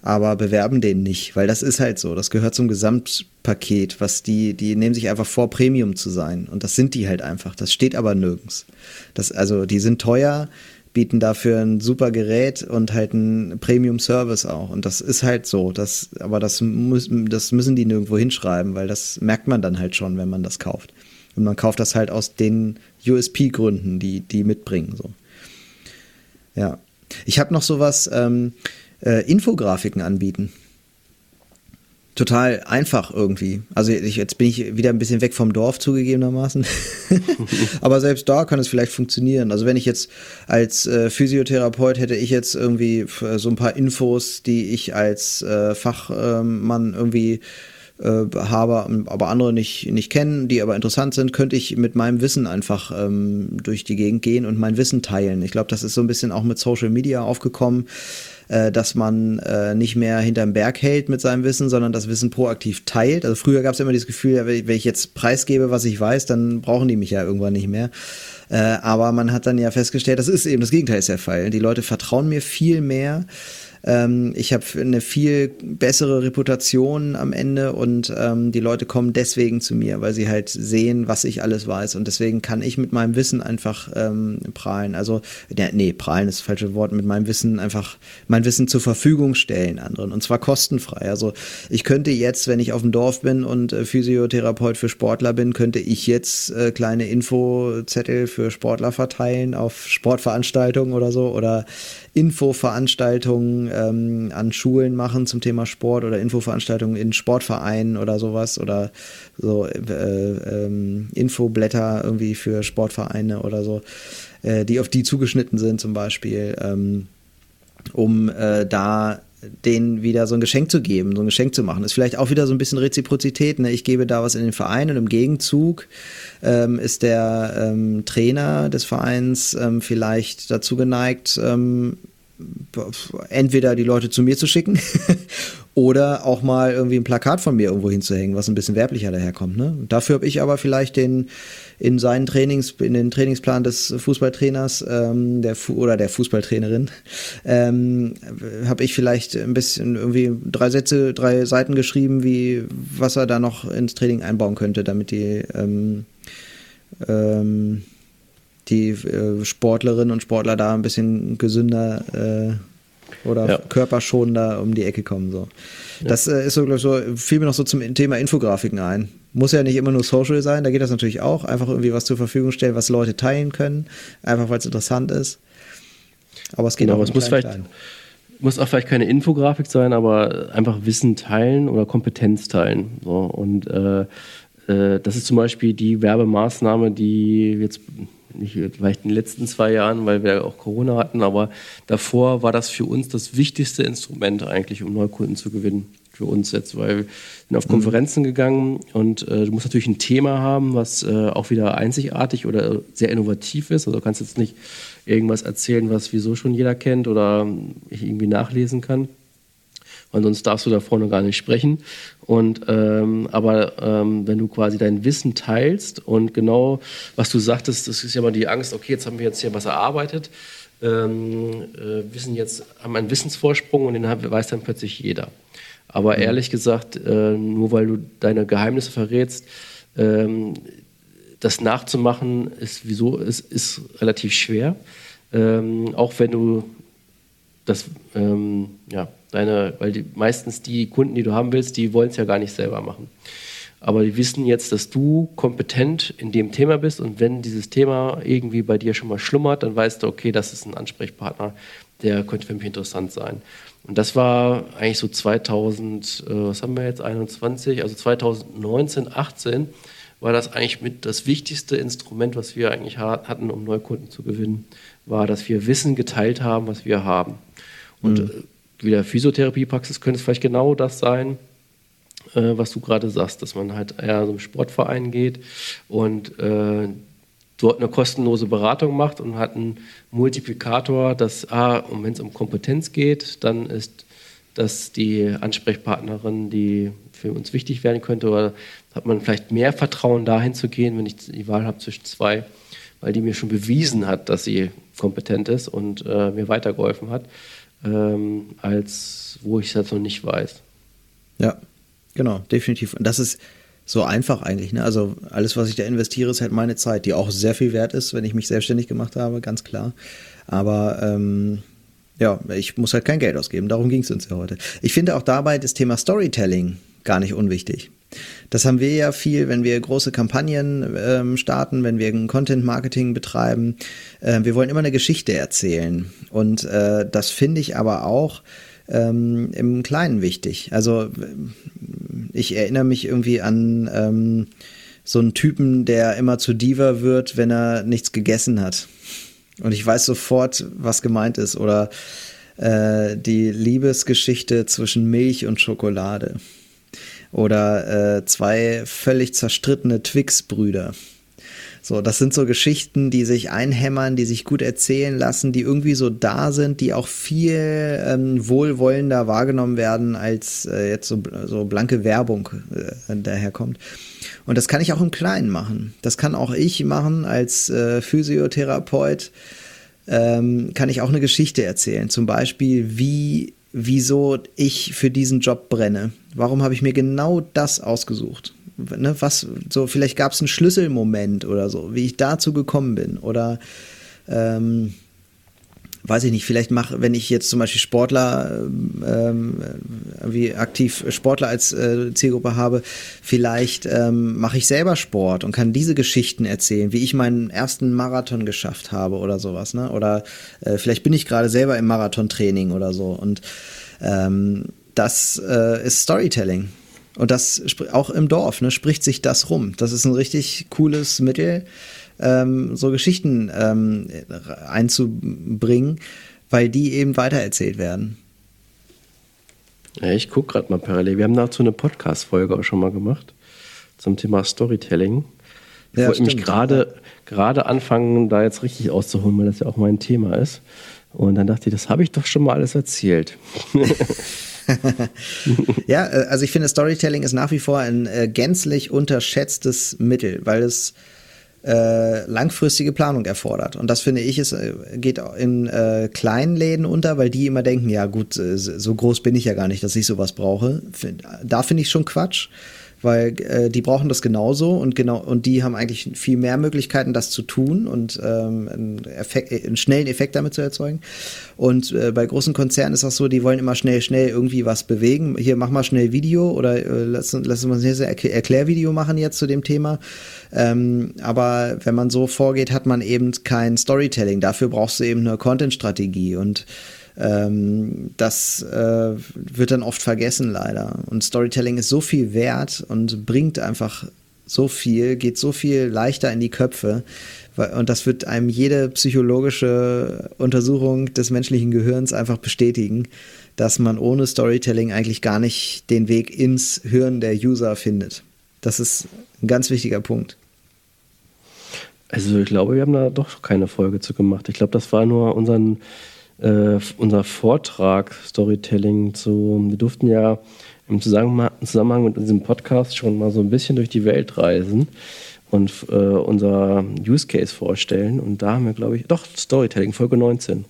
aber bewerben den nicht, weil das ist halt so. Das gehört zum Gesamtpaket, was die, die nehmen sich einfach vor, Premium zu sein. Und das sind die halt einfach. Das steht aber nirgends. Das, also die sind teuer, bieten dafür ein super Gerät und halt einen Premium-Service auch. Und das ist halt so. Das, aber das, muss, das müssen die nirgendwo hinschreiben, weil das merkt man dann halt schon, wenn man das kauft. Und man kauft das halt aus den USP-Gründen, die die mitbringen. So. Ja. Ich habe noch sowas, ähm, äh, Infografiken anbieten. Total einfach irgendwie. Also ich, jetzt bin ich wieder ein bisschen weg vom Dorf zugegebenermaßen. Aber selbst da kann es vielleicht funktionieren. Also wenn ich jetzt als äh, Physiotherapeut hätte ich jetzt irgendwie so ein paar Infos, die ich als äh, Fachmann äh, irgendwie äh, habe, aber andere nicht, nicht kennen, die aber interessant sind, könnte ich mit meinem Wissen einfach ähm, durch die Gegend gehen und mein Wissen teilen. Ich glaube, das ist so ein bisschen auch mit Social Media aufgekommen äh, dass man äh, nicht mehr hinterm Berg hält mit seinem Wissen, sondern das Wissen proaktiv teilt. Also früher gab es immer dieses Gefühl, wenn ich jetzt preisgebe, was ich weiß, dann brauchen die mich ja irgendwann nicht mehr. Äh, aber man hat dann ja festgestellt, das ist eben das Gegenteil ist der Fall. Die Leute vertrauen mir viel mehr ähm, ich habe eine viel bessere Reputation am Ende und ähm, die Leute kommen deswegen zu mir, weil sie halt sehen, was ich alles weiß. Und deswegen kann ich mit meinem Wissen einfach ähm, prahlen. Also, nee, prahlen ist das falsche Wort, mit meinem Wissen einfach mein Wissen zur Verfügung stellen anderen. Und zwar kostenfrei. Also ich könnte jetzt, wenn ich auf dem Dorf bin und äh, Physiotherapeut für Sportler bin, könnte ich jetzt äh, kleine Infozettel für Sportler verteilen auf Sportveranstaltungen oder so oder Infoveranstaltungen ähm, an Schulen machen zum Thema Sport oder Infoveranstaltungen in Sportvereinen oder sowas oder so äh, ähm, Infoblätter irgendwie für Sportvereine oder so, äh, die auf die zugeschnitten sind zum Beispiel, ähm, um äh, da denen wieder so ein Geschenk zu geben, so ein Geschenk zu machen. Ist vielleicht auch wieder so ein bisschen Reziprozität. Ne? Ich gebe da was in den Verein und im Gegenzug ähm, ist der ähm, Trainer des Vereins ähm, vielleicht dazu geneigt, ähm, entweder die Leute zu mir zu schicken oder auch mal irgendwie ein Plakat von mir irgendwo hinzuhängen, was ein bisschen werblicher daherkommt. Ne? Dafür habe ich aber vielleicht den in seinen Trainings, in den Trainingsplan des Fußballtrainers ähm, der Fu oder der Fußballtrainerin, ähm, habe ich vielleicht ein bisschen irgendwie drei Sätze, drei Seiten geschrieben, wie was er da noch ins Training einbauen könnte, damit die ähm, ähm, die äh, Sportlerinnen und Sportler da ein bisschen gesünder äh, oder ja. körperschonender um die Ecke kommen. So. Ja. Das äh, ist so, glaube ich, so, fiel mir noch so zum Thema Infografiken ein. Muss ja nicht immer nur Social sein, da geht das natürlich auch. Einfach irgendwie was zur Verfügung stellen, was Leute teilen können, einfach weil es interessant ist. Aber es geht genau, auch es muss vielleicht, klein. muss auch vielleicht keine Infografik sein, aber einfach Wissen teilen oder Kompetenz teilen. So. Und äh, äh, das ist zum Beispiel die Werbemaßnahme, die jetzt nicht vielleicht in den letzten zwei Jahren, weil wir auch Corona hatten, aber davor war das für uns das wichtigste Instrument eigentlich, um Neukunden zu gewinnen. Für uns jetzt, weil wir sind auf mhm. Konferenzen gegangen und äh, du musst natürlich ein Thema haben, was äh, auch wieder einzigartig oder sehr innovativ ist. Also du kannst jetzt nicht irgendwas erzählen, was wieso schon jeder kennt oder ich irgendwie nachlesen kann weil sonst darfst du da vorne gar nicht sprechen. Und ähm, aber ähm, wenn du quasi dein Wissen teilst und genau, was du sagtest, das ist ja mal die Angst, okay, jetzt haben wir jetzt hier was erarbeitet, ähm, äh, wissen jetzt, haben einen Wissensvorsprung und den weiß dann plötzlich jeder. Aber mhm. ehrlich gesagt, äh, nur weil du deine Geheimnisse verrätst, ähm, das nachzumachen ist, wieso, ist, ist relativ schwer. Ähm, auch wenn du das, ähm, ja, deine, weil die, meistens die Kunden, die du haben willst, die wollen es ja gar nicht selber machen. Aber die wissen jetzt, dass du kompetent in dem Thema bist und wenn dieses Thema irgendwie bei dir schon mal schlummert, dann weißt du, okay, das ist ein Ansprechpartner, der könnte für mich interessant sein. Und das war eigentlich so 2000, äh, was haben wir jetzt, 21, also 2019, 18 war das eigentlich mit das wichtigste Instrument, was wir eigentlich hatten, um Neukunden zu gewinnen, war, dass wir Wissen geteilt haben, was wir haben. Und mhm. Wieder Physiotherapiepraxis könnte es vielleicht genau das sein, äh, was du gerade sagst, dass man halt eher so im Sportverein geht und äh, dort eine kostenlose Beratung macht und hat einen Multiplikator, dass, ah, und wenn es um Kompetenz geht, dann ist das die Ansprechpartnerin, die für uns wichtig werden könnte, oder hat man vielleicht mehr Vertrauen dahin zu gehen, wenn ich die Wahl habe zwischen zwei, weil die mir schon bewiesen hat, dass sie kompetent ist und äh, mir weitergeholfen hat ähm, als wo ich es halt noch nicht weiß. Ja, genau, definitiv. Und das ist so einfach eigentlich. Ne? Also alles, was ich da investiere, ist halt meine Zeit, die auch sehr viel wert ist, wenn ich mich selbstständig gemacht habe, ganz klar. Aber ähm, ja, ich muss halt kein Geld ausgeben. Darum ging es uns ja heute. Ich finde auch dabei das Thema Storytelling gar nicht unwichtig. Das haben wir ja viel, wenn wir große Kampagnen ähm, starten, wenn wir ein Content-Marketing betreiben. Äh, wir wollen immer eine Geschichte erzählen. Und äh, das finde ich aber auch ähm, im Kleinen wichtig. Also ich erinnere mich irgendwie an ähm, so einen Typen, der immer zu Diva wird, wenn er nichts gegessen hat. Und ich weiß sofort, was gemeint ist. Oder äh, die Liebesgeschichte zwischen Milch und Schokolade. Oder äh, zwei völlig zerstrittene Twix-Brüder. So, das sind so Geschichten, die sich einhämmern, die sich gut erzählen lassen, die irgendwie so da sind, die auch viel ähm, wohlwollender wahrgenommen werden, als äh, jetzt so, so blanke Werbung äh, daherkommt. Und das kann ich auch im Kleinen machen. Das kann auch ich machen als äh, Physiotherapeut. Ähm, kann ich auch eine Geschichte erzählen. Zum Beispiel, wie, wieso ich für diesen Job brenne. Warum habe ich mir genau das ausgesucht? ne, was, so, vielleicht gab es einen Schlüsselmoment oder so, wie ich dazu gekommen bin. Oder ähm, weiß ich nicht, vielleicht mache, wenn ich jetzt zum Beispiel Sportler, ähm, wie aktiv Sportler als äh, Zielgruppe habe, vielleicht ähm, mache ich selber Sport und kann diese Geschichten erzählen, wie ich meinen ersten Marathon geschafft habe oder sowas, ne? Oder äh, vielleicht bin ich gerade selber im Marathontraining oder so. Und ähm, das äh, ist Storytelling. Und das auch im Dorf, ne, spricht sich das rum. Das ist ein richtig cooles Mittel, ähm, so Geschichten ähm, einzubringen, weil die eben weitererzählt werden. Ja, ich gucke gerade mal parallel. Wir haben dazu eine Podcast-Folge auch schon mal gemacht zum Thema Storytelling. Ich ja, wollte mich gerade gerade anfangen, da jetzt richtig auszuholen, weil das ja auch mein Thema ist. Und dann dachte ich, das habe ich doch schon mal alles erzählt. ja, äh, also ich finde, Storytelling ist nach wie vor ein äh, gänzlich unterschätztes Mittel, weil es äh, langfristige Planung erfordert. Und das finde ich, es äh, geht in äh, kleinen Läden unter, weil die immer denken, ja gut, äh, so groß bin ich ja gar nicht, dass ich sowas brauche. Da finde ich schon Quatsch weil äh, die brauchen das genauso und genau und die haben eigentlich viel mehr Möglichkeiten, das zu tun und ähm, einen, Effekt, einen schnellen Effekt damit zu erzeugen. Und äh, bei großen Konzernen ist das so, die wollen immer schnell, schnell irgendwie was bewegen. Hier mach mal schnell Video oder äh, lass, lass uns ein Erklärvideo machen jetzt zu dem Thema. Ähm, aber wenn man so vorgeht, hat man eben kein Storytelling. Dafür brauchst du eben eine Content-Strategie und ähm, das äh, wird dann oft vergessen leider. Und Storytelling ist so viel wert und bringt einfach so viel, geht so viel leichter in die Köpfe. Und das wird einem jede psychologische Untersuchung des menschlichen Gehirns einfach bestätigen, dass man ohne Storytelling eigentlich gar nicht den Weg ins Hirn der User findet. Das ist ein ganz wichtiger Punkt. Also ich glaube, wir haben da doch keine Folge zu gemacht. Ich glaube, das war nur unseren äh, unser Vortrag Storytelling zu. Wir durften ja im Zusammenhang mit diesem Podcast schon mal so ein bisschen durch die Welt reisen und äh, unser Use Case vorstellen. Und da haben wir, glaube ich, doch Storytelling, Folge 19.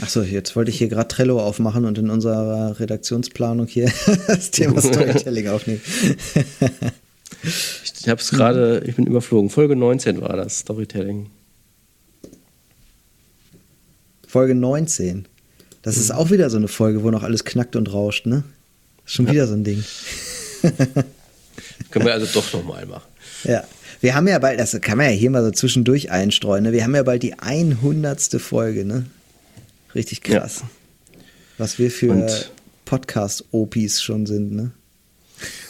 Achso, jetzt wollte ich hier gerade Trello aufmachen und in unserer Redaktionsplanung hier das Thema Storytelling aufnehmen. ich habe es gerade, ich bin überflogen. Folge 19 war das, Storytelling. Folge 19. Das mhm. ist auch wieder so eine Folge, wo noch alles knackt und rauscht, ne? Schon ja. wieder so ein Ding. Können wir also doch nochmal machen. Ja. Wir haben ja bald, das kann man ja hier mal so zwischendurch einstreuen, ne? Wir haben ja bald die 100. Folge, ne? Richtig krass. Ja. Was wir für Podcast-Opis schon sind, ne?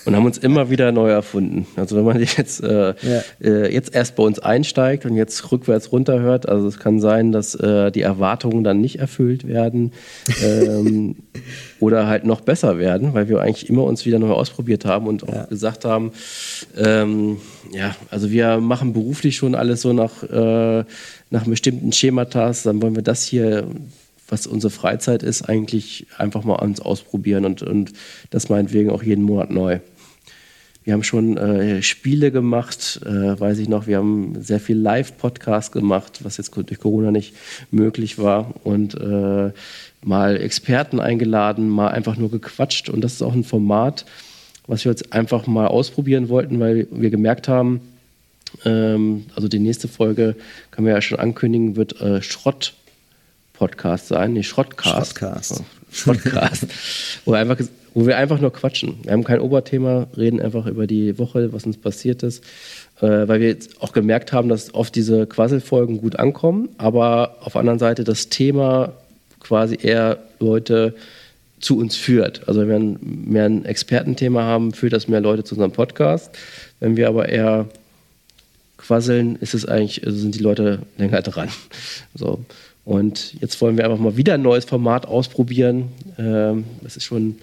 Und haben uns immer wieder neu erfunden. Also wenn man jetzt, äh, ja. äh, jetzt erst bei uns einsteigt und jetzt rückwärts runterhört, also es kann sein, dass äh, die Erwartungen dann nicht erfüllt werden ähm, oder halt noch besser werden, weil wir eigentlich immer uns wieder neu ausprobiert haben und auch ja. gesagt haben, ähm, ja, also wir machen beruflich schon alles so nach, äh, nach bestimmten Schematas, dann wollen wir das hier was unsere Freizeit ist, eigentlich einfach mal uns ausprobieren und, und das meinetwegen auch jeden Monat neu. Wir haben schon äh, Spiele gemacht, äh, weiß ich noch. Wir haben sehr viel Live-Podcast gemacht, was jetzt durch Corona nicht möglich war. Und äh, mal Experten eingeladen, mal einfach nur gequatscht. Und das ist auch ein Format, was wir jetzt einfach mal ausprobieren wollten, weil wir gemerkt haben, ähm, also die nächste Folge, können wir ja schon ankündigen, wird äh, Schrott. Podcast sein, nee, Schrottcast. Schrottcast. Schrottcast. wo einfach wo wir einfach nur quatschen. Wir haben kein Oberthema, reden einfach über die Woche, was uns passiert ist, äh, weil wir jetzt auch gemerkt haben, dass oft diese Quasselfolgen gut ankommen, aber auf der anderen Seite das Thema quasi eher Leute zu uns führt. Also wenn wir mehr ein Expertenthema haben, führt das mehr Leute zu unserem Podcast. Wenn wir aber eher quasseln, ist es eigentlich, also sind die Leute länger dran. So. Und jetzt wollen wir einfach mal wieder ein neues Format ausprobieren. Ähm, das ist schon,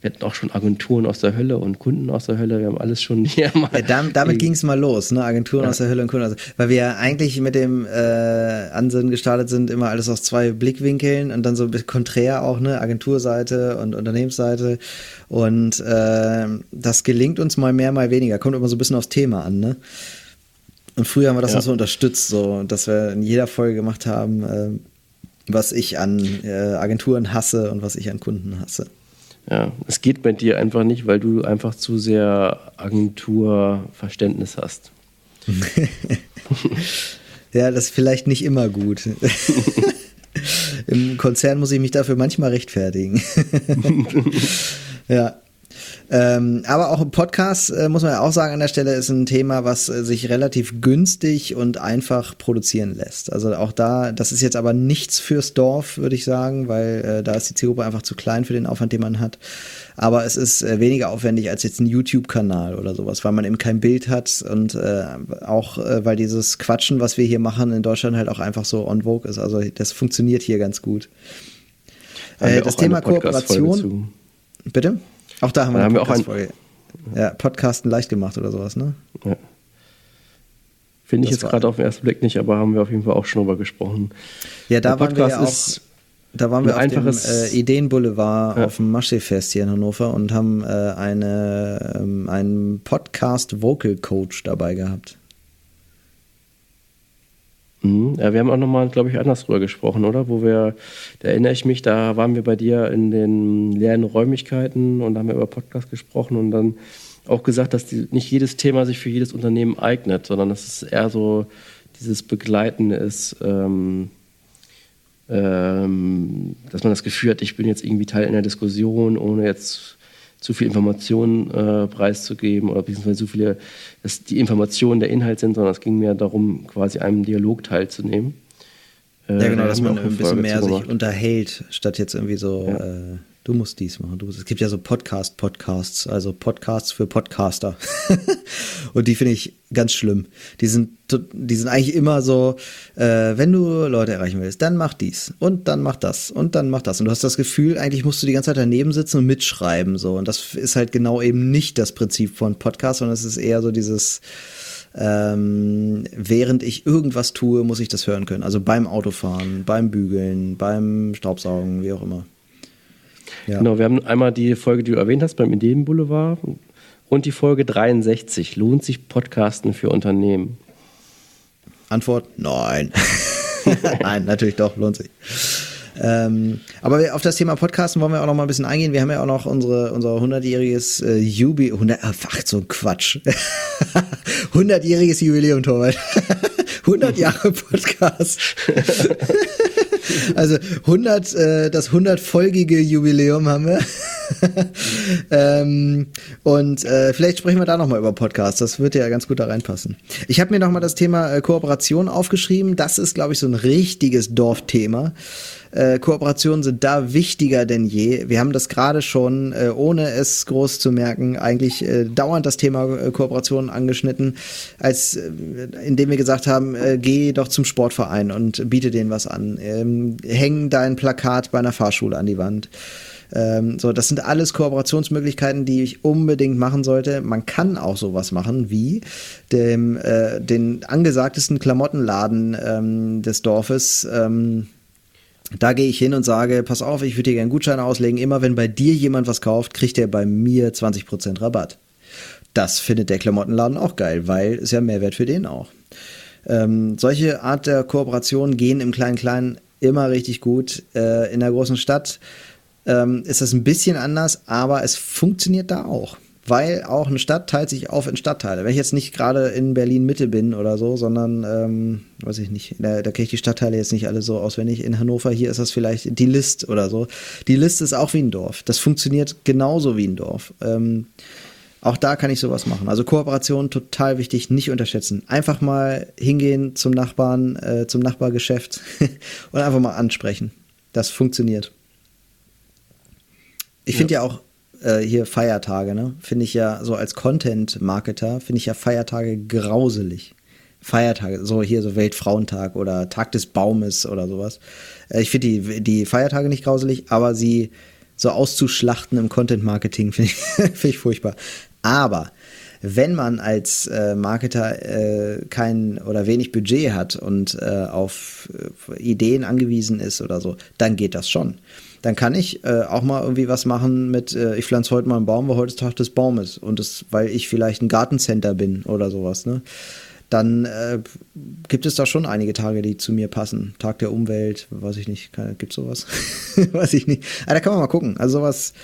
wir hatten auch schon Agenturen aus der Hölle und Kunden aus der Hölle. Wir haben alles schon hier mal. Ja, damit, damit ging es mal los, ne? Agenturen ja. aus der Hölle und Kunden. Aus der, weil wir ja eigentlich mit dem äh, Ansinnen gestartet sind, immer alles aus zwei Blickwinkeln und dann so ein bisschen konträr auch, ne? Agenturseite und Unternehmensseite. Und äh, das gelingt uns mal mehr, mal weniger. Kommt immer so ein bisschen aufs Thema an, ne? Und früher haben wir das ja. noch so unterstützt, so, dass wir in jeder Folge gemacht haben, äh, was ich an äh, Agenturen hasse und was ich an Kunden hasse. Ja, es geht bei dir einfach nicht, weil du einfach zu sehr Agenturverständnis hast. ja, das ist vielleicht nicht immer gut. Im Konzern muss ich mich dafür manchmal rechtfertigen. ja. Ähm, aber auch im Podcast, äh, muss man ja auch sagen, an der Stelle ist ein Thema, was äh, sich relativ günstig und einfach produzieren lässt. Also auch da, das ist jetzt aber nichts fürs Dorf, würde ich sagen, weil äh, da ist die Zielgruppe einfach zu klein für den Aufwand, den man hat. Aber es ist äh, weniger aufwendig als jetzt ein YouTube-Kanal oder sowas, weil man eben kein Bild hat und äh, auch, äh, weil dieses Quatschen, was wir hier machen, in Deutschland halt auch einfach so on vogue ist. Also das funktioniert hier ganz gut. das Thema Kooperation. Bitte? Auch da haben wir, haben wir auch ein, ja, Podcasten leicht gemacht oder sowas, ne? Ja. Finde ich das jetzt gerade auf den ersten Blick nicht, aber haben wir auf jeden Fall auch schon drüber gesprochen. Ja, da waren wir ja auch, da waren wir auf dem äh, Ideenboulevard ja. auf dem Maschsee-Fest hier in Hannover und haben äh, eine, ähm, einen Podcast Vocal Coach dabei gehabt. Mhm. Ja, wir haben auch nochmal, glaube ich, anders drüber gesprochen, oder? Wo wir, da erinnere ich mich, da waren wir bei dir in den leeren Räumlichkeiten und haben wir über Podcast gesprochen und dann auch gesagt, dass die, nicht jedes Thema sich für jedes Unternehmen eignet, sondern dass es eher so dieses Begleiten ist, ähm, ähm, dass man das Gefühl hat, ich bin jetzt irgendwie Teil einer Diskussion, ohne jetzt zu viel Informationen äh, preiszugeben oder beziehungsweise zu viele, dass die Informationen der Inhalt sind, sondern es ging mir darum, quasi einem Dialog teilzunehmen. Äh, ja, genau, dass man ein bisschen mehr sich unterhält, statt jetzt irgendwie so ja. äh, du musst dies machen. Du, es gibt ja so Podcast-Podcasts, also Podcasts für Podcaster. und die finde ich ganz schlimm. Die sind, die sind eigentlich immer so, äh, wenn du Leute erreichen willst, dann mach dies und dann mach das und dann mach das. Und du hast das Gefühl, eigentlich musst du die ganze Zeit daneben sitzen und mitschreiben. So. Und das ist halt genau eben nicht das Prinzip von Podcast, sondern es ist eher so dieses, ähm, während ich irgendwas tue, muss ich das hören können. Also beim Autofahren, beim Bügeln, beim Staubsaugen, wie auch immer. Ja. Genau, wir haben einmal die Folge, die du erwähnt hast, beim Ideenboulevard und die Folge 63. Lohnt sich Podcasten für Unternehmen? Antwort: Nein. Nein, natürlich doch, lohnt sich. Ähm, aber auf das Thema Podcasten wollen wir auch noch mal ein bisschen eingehen. Wir haben ja auch noch unsere, unser 100-jähriges äh, Jubiläum. 100, ach, so ein Quatsch. 100-jähriges Jubiläum, Torwald. 100 Jahre Podcast. Also 100, äh, das 100-folgige Jubiläum haben wir. ähm, und äh, vielleicht sprechen wir da nochmal über Podcasts. Das wird ja ganz gut da reinpassen. Ich habe mir nochmal das Thema äh, Kooperation aufgeschrieben. Das ist, glaube ich, so ein richtiges Dorfthema. Äh, Kooperationen sind da wichtiger denn je. Wir haben das gerade schon, äh, ohne es groß zu merken, eigentlich äh, dauernd das Thema äh, Kooperation angeschnitten, als äh, indem wir gesagt haben, geh doch zum Sportverein und biete denen was an. Ähm, häng dein Plakat bei einer Fahrschule an die Wand. Ähm, so, das sind alles Kooperationsmöglichkeiten, die ich unbedingt machen sollte. Man kann auch sowas machen wie dem, äh, den angesagtesten Klamottenladen ähm, des Dorfes. Ähm, da gehe ich hin und sage, pass auf, ich würde dir gerne Gutscheine auslegen. Immer wenn bei dir jemand was kauft, kriegt er bei mir 20% Rabatt. Das findet der Klamottenladen auch geil, weil es ja Mehrwert für den auch. Ähm, solche Art der Kooperation gehen im Klein-Klein immer richtig gut. Äh, in der großen Stadt ähm, ist das ein bisschen anders, aber es funktioniert da auch weil auch eine Stadt teilt sich auf in Stadtteile. Wenn ich jetzt nicht gerade in Berlin Mitte bin oder so, sondern, ähm, weiß ich nicht, da, da kenne ich die Stadtteile jetzt nicht alle so auswendig. In Hannover hier ist das vielleicht die List oder so. Die List ist auch wie ein Dorf. Das funktioniert genauso wie ein Dorf. Ähm, auch da kann ich sowas machen. Also Kooperation total wichtig, nicht unterschätzen. Einfach mal hingehen zum Nachbarn, äh, zum Nachbargeschäft und einfach mal ansprechen. Das funktioniert. Ich finde ja. ja auch äh, hier Feiertage, ne? Finde ich ja so als Content-Marketer, finde ich ja Feiertage grauselig. Feiertage, so hier so Weltfrauentag oder Tag des Baumes oder sowas. Äh, ich finde die, die Feiertage nicht grauselig, aber sie so auszuschlachten im Content-Marketing finde ich, find ich furchtbar. Aber wenn man als äh, Marketer äh, kein oder wenig Budget hat und äh, auf äh, Ideen angewiesen ist oder so, dann geht das schon. Dann kann ich äh, auch mal irgendwie was machen mit, äh, ich pflanze heute mal einen Baum, weil heute Tag des Baumes und das, weil ich vielleicht ein Gartencenter bin oder sowas, ne? Dann äh, gibt es da schon einige Tage, die zu mir passen. Tag der Umwelt, weiß ich nicht, gibt sowas? weiß ich nicht. Aber da kann man mal gucken. Also sowas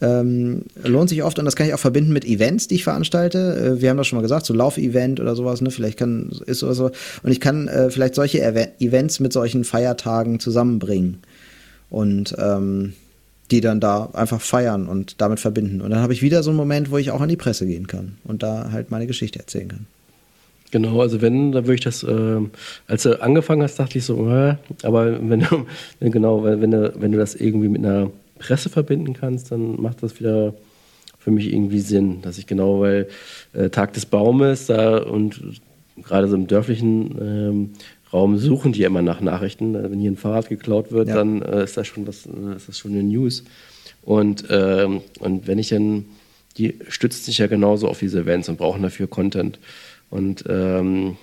ähm, lohnt sich oft und das kann ich auch verbinden mit Events, die ich veranstalte. Äh, wir haben das schon mal gesagt, so Lauf-Event oder sowas, ne? Vielleicht kann, ist oder so. Und ich kann äh, vielleicht solche Ev Events mit solchen Feiertagen zusammenbringen und ähm, die dann da einfach feiern und damit verbinden. Und dann habe ich wieder so einen Moment, wo ich auch an die Presse gehen kann und da halt meine Geschichte erzählen kann. Genau, also wenn, dann würde ich das, äh, als du angefangen hast, dachte ich so, äh, aber wenn du, genau, wenn du, wenn du das irgendwie mit einer Presse verbinden kannst, dann macht das wieder für mich irgendwie Sinn, dass ich genau, weil äh, Tag des Baumes da und gerade so im dörflichen ähm, Raum suchen die immer nach Nachrichten. Äh, wenn hier ein Fahrrad geklaut wird, ja. dann äh, ist das schon was, äh, ist das schon eine News. Und, ähm, und wenn ich dann, die stützt sich ja genauso auf diese Events und brauchen dafür Content. Und, ähm,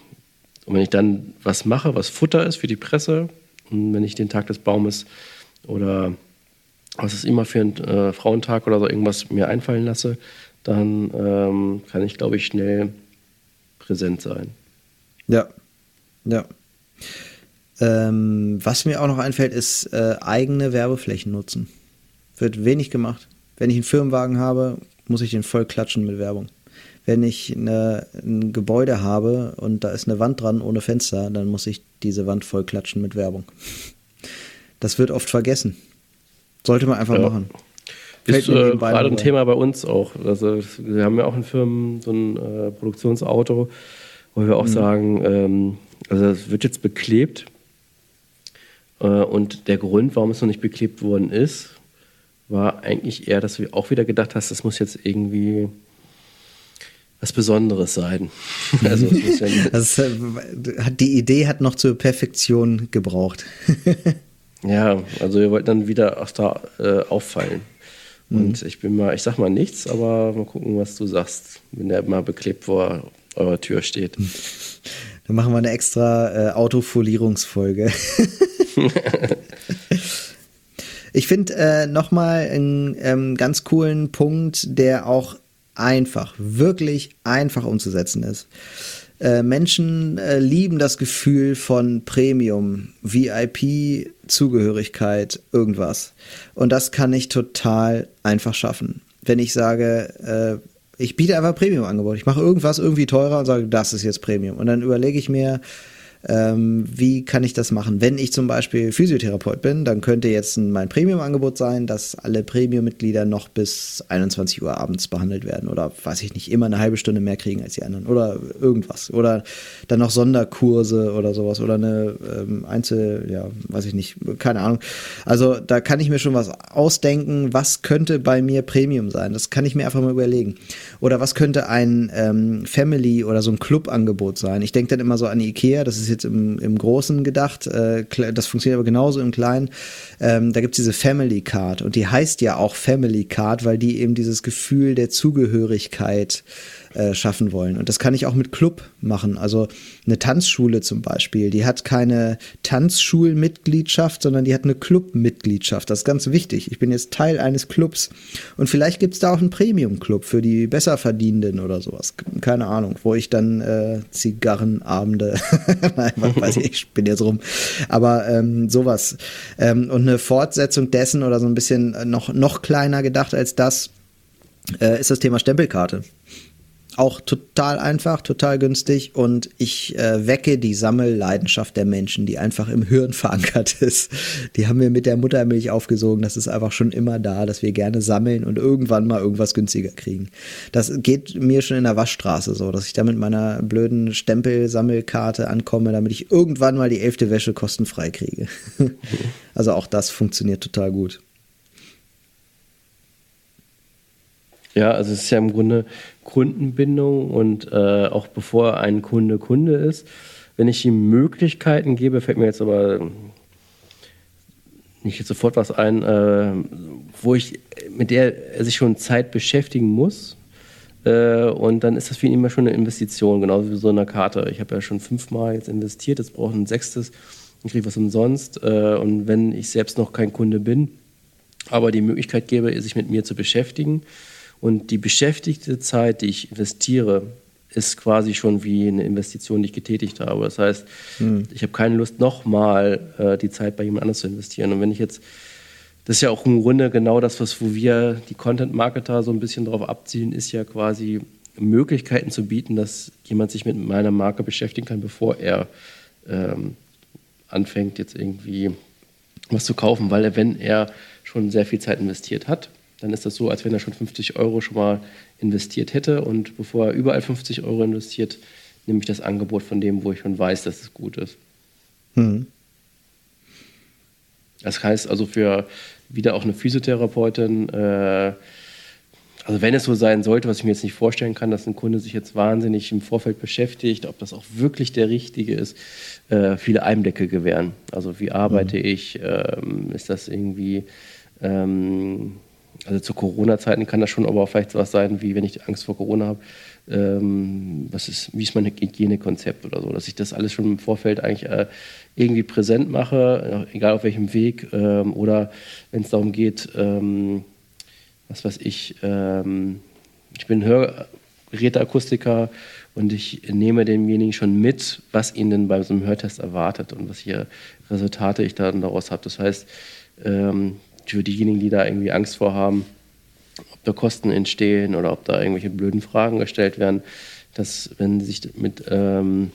und wenn ich dann was mache, was Futter ist für die Presse, und wenn ich den Tag des Baumes oder was ist immer für einen äh, Frauentag oder so irgendwas mir einfallen lasse, dann ähm, kann ich, glaube ich, schnell präsent sein. Ja, ja. Ähm, was mir auch noch einfällt, ist äh, eigene Werbeflächen nutzen. Wird wenig gemacht. Wenn ich einen Firmenwagen habe, muss ich den voll klatschen mit Werbung. Wenn ich eine, ein Gebäude habe und da ist eine Wand dran ohne Fenster, dann muss ich diese Wand voll klatschen mit Werbung. Das wird oft vergessen. Sollte man einfach ja. machen. Ist äh, gerade ein Thema bei uns auch. Also wir haben ja auch in Firmen so ein äh, Produktionsauto, wo wir auch mhm. sagen, ähm, also das wird jetzt beklebt. Äh, und der Grund, warum es noch nicht beklebt worden ist, war eigentlich eher, dass du auch wieder gedacht hast, das muss jetzt irgendwie was Besonderes sein. also, ja äh, die Idee hat noch zur Perfektion gebraucht. Ja, also wir wollten dann wieder auch da äh, auffallen. Und mhm. ich bin mal, ich sag mal nichts, aber mal gucken, was du sagst, wenn der mal beklebt vor eurer Tür steht. Dann machen wir eine extra äh, Autofolierungsfolge. ich finde äh, nochmal einen ähm, ganz coolen Punkt, der auch einfach, wirklich einfach umzusetzen ist. Äh, Menschen äh, lieben das Gefühl von Premium, VIP, Zugehörigkeit, irgendwas. Und das kann ich total einfach schaffen. Wenn ich sage, äh, ich biete einfach Premium-Angebot. Ich mache irgendwas irgendwie teurer und sage, das ist jetzt Premium. Und dann überlege ich mir, ähm, wie kann ich das machen? Wenn ich zum Beispiel Physiotherapeut bin, dann könnte jetzt mein Premium-Angebot sein, dass alle Premium-Mitglieder noch bis 21 Uhr abends behandelt werden oder weiß ich nicht, immer eine halbe Stunde mehr kriegen als die anderen oder irgendwas. Oder dann noch Sonderkurse oder sowas oder eine ähm, Einzel, ja, weiß ich nicht, keine Ahnung. Also da kann ich mir schon was ausdenken, was könnte bei mir Premium sein. Das kann ich mir einfach mal überlegen. Oder was könnte ein ähm, Family oder so ein Club-Angebot sein? Ich denke dann immer so an Ikea, das ist jetzt im, im Großen gedacht. Äh, das funktioniert aber genauso im Kleinen. Ähm, da gibt es diese Family Card und die heißt ja auch Family Card, weil die eben dieses Gefühl der Zugehörigkeit äh, schaffen wollen. Und das kann ich auch mit Club machen. Also eine Tanzschule zum Beispiel, die hat keine Tanzschulmitgliedschaft, sondern die hat eine Clubmitgliedschaft. Das ist ganz wichtig. Ich bin jetzt Teil eines Clubs. Und vielleicht gibt es da auch einen Premium-Club für die Besserverdienenden oder sowas. Keine Ahnung, wo ich dann äh, Zigarrenabende, nein, weiß ich, ich bin jetzt rum. Aber ähm, sowas. Ähm, und eine Fortsetzung dessen oder so ein bisschen noch, noch kleiner gedacht als das, äh, ist das Thema Stempelkarte auch total einfach, total günstig und ich äh, wecke die Sammelleidenschaft der Menschen, die einfach im Hirn verankert ist. Die haben wir mit der Muttermilch aufgesogen, das ist einfach schon immer da, dass wir gerne sammeln und irgendwann mal irgendwas günstiger kriegen. Das geht mir schon in der Waschstraße so, dass ich da mit meiner blöden Stempelsammelkarte ankomme, damit ich irgendwann mal die elfte Wäsche kostenfrei kriege. also auch das funktioniert total gut. Ja, also es ist ja im Grunde Kundenbindung und äh, auch bevor ein Kunde Kunde ist, wenn ich ihm Möglichkeiten gebe, fällt mir jetzt aber nicht sofort was ein, äh, wo ich mit der er sich schon Zeit beschäftigen muss. Äh, und dann ist das für ihn immer schon eine Investition, genauso wie so eine Karte. Ich habe ja schon fünfmal jetzt investiert, jetzt brauche ich ein sechstes und kriege was umsonst. Äh, und wenn ich selbst noch kein Kunde bin, aber die Möglichkeit gebe, sich mit mir zu beschäftigen und die beschäftigte Zeit, die ich investiere, ist quasi schon wie eine Investition, die ich getätigt habe. Das heißt, mhm. ich habe keine Lust, nochmal äh, die Zeit bei jemand anders zu investieren. Und wenn ich jetzt, das ist ja auch im Grunde genau das, was wo wir die Content-Marketer so ein bisschen darauf abzielen, ist ja quasi Möglichkeiten zu bieten, dass jemand sich mit meiner Marke beschäftigen kann, bevor er ähm, anfängt, jetzt irgendwie was zu kaufen, weil er, wenn er schon sehr viel Zeit investiert hat, dann ist das so, als wenn er schon 50 Euro schon mal investiert hätte und bevor er überall 50 Euro investiert, nehme ich das Angebot von dem, wo ich schon weiß, dass es gut ist. Hm. Das heißt also für wieder auch eine Physiotherapeutin, äh, also wenn es so sein sollte, was ich mir jetzt nicht vorstellen kann, dass ein Kunde sich jetzt wahnsinnig im Vorfeld beschäftigt, ob das auch wirklich der richtige ist, äh, viele Einblicke gewähren. Also wie arbeite mhm. ich, ähm, ist das irgendwie ähm, also zu Corona-Zeiten kann das schon aber auch vielleicht was sein, wie wenn ich Angst vor Corona habe, ähm, was ist, wie ist mein Hygienekonzept oder so, dass ich das alles schon im Vorfeld eigentlich äh, irgendwie präsent mache, egal auf welchem Weg, ähm, oder wenn es darum geht, ähm, was weiß ich, ähm, ich bin Hörgeräteakustiker und ich nehme demjenigen schon mit, was ihn denn bei so einem Hörtest erwartet und was hier Resultate ich dann daraus habe. Das heißt, ähm, für diejenigen, die da irgendwie Angst vor haben, ob da Kosten entstehen oder ob da irgendwelche blöden Fragen gestellt werden, dass wenn sich mit ähm,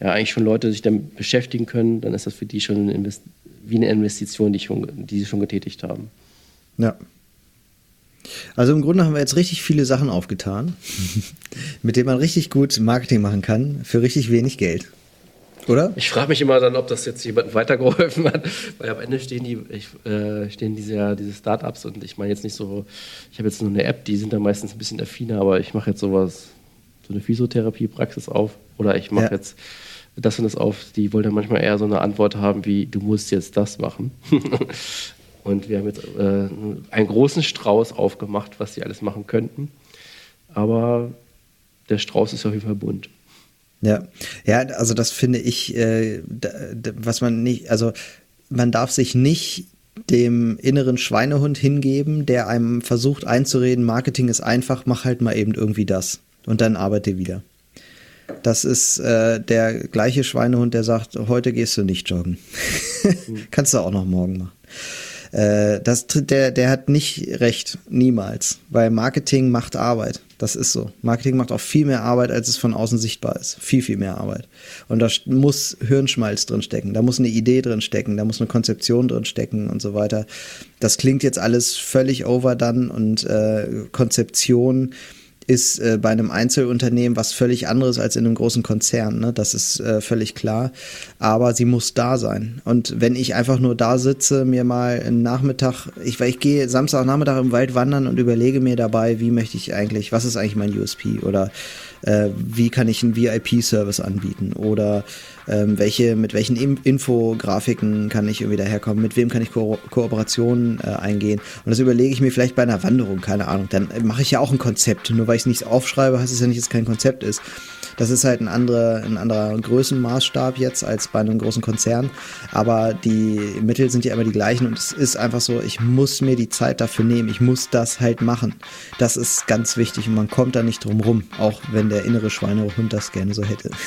ja eigentlich schon Leute sich damit beschäftigen können, dann ist das für die schon eine wie eine Investition, die, schon, die sie schon getätigt haben. Ja. Also im Grunde haben wir jetzt richtig viele Sachen aufgetan, mit denen man richtig gut Marketing machen kann für richtig wenig Geld. Oder? Ich frage mich immer dann, ob das jetzt jemandem weitergeholfen hat, weil am Ende stehen die, ich, äh, stehen diese, diese Startups und ich meine jetzt nicht so, ich habe jetzt nur eine App, die sind da meistens ein bisschen affiner, aber ich mache jetzt sowas, so eine Physiotherapie-Praxis auf oder ich mache ja. jetzt das und das auf, die wollen dann manchmal eher so eine Antwort haben wie, du musst jetzt das machen. und wir haben jetzt äh, einen großen Strauß aufgemacht, was sie alles machen könnten, aber der Strauß ist auf jeden Fall bunt. Ja, ja, also das finde ich, äh, was man nicht, also man darf sich nicht dem inneren Schweinehund hingeben, der einem versucht einzureden, Marketing ist einfach, mach halt mal eben irgendwie das und dann arbeite wieder. Das ist äh, der gleiche Schweinehund, der sagt, heute gehst du nicht joggen. Kannst du auch noch morgen machen. Äh, das, der, der hat nicht recht, niemals, weil Marketing macht Arbeit. Das ist so. Marketing macht auch viel mehr Arbeit, als es von außen sichtbar ist. Viel, viel mehr Arbeit. Und da muss Hirnschmalz drin stecken, da muss eine Idee drin stecken, da muss eine Konzeption drin stecken und so weiter. Das klingt jetzt alles völlig overdone und äh, Konzeption ist äh, bei einem Einzelunternehmen was völlig anderes als in einem großen Konzern. Ne? Das ist äh, völlig klar. Aber sie muss da sein. Und wenn ich einfach nur da sitze, mir mal einen Nachmittag, ich, weil ich gehe Samstagnachmittag im Wald wandern und überlege mir dabei, wie möchte ich eigentlich, was ist eigentlich mein USP oder äh, wie kann ich einen VIP-Service anbieten oder ähm, welche, mit welchen Infografiken kann ich irgendwie daherkommen, mit wem kann ich Ko Kooperationen äh, eingehen. Und das überlege ich mir vielleicht bei einer Wanderung, keine Ahnung. Dann mache ich ja auch ein Konzept. Nur weil ich es nicht aufschreibe, heißt es ja nicht, dass es kein Konzept ist. Das ist halt ein anderer, ein anderer Größenmaßstab jetzt als bei einem großen Konzern. Aber die Mittel sind ja immer die gleichen und es ist einfach so, ich muss mir die Zeit dafür nehmen. Ich muss das halt machen. Das ist ganz wichtig und man kommt da nicht drum rum, auch wenn der innere Schweinehund das gerne so hätte.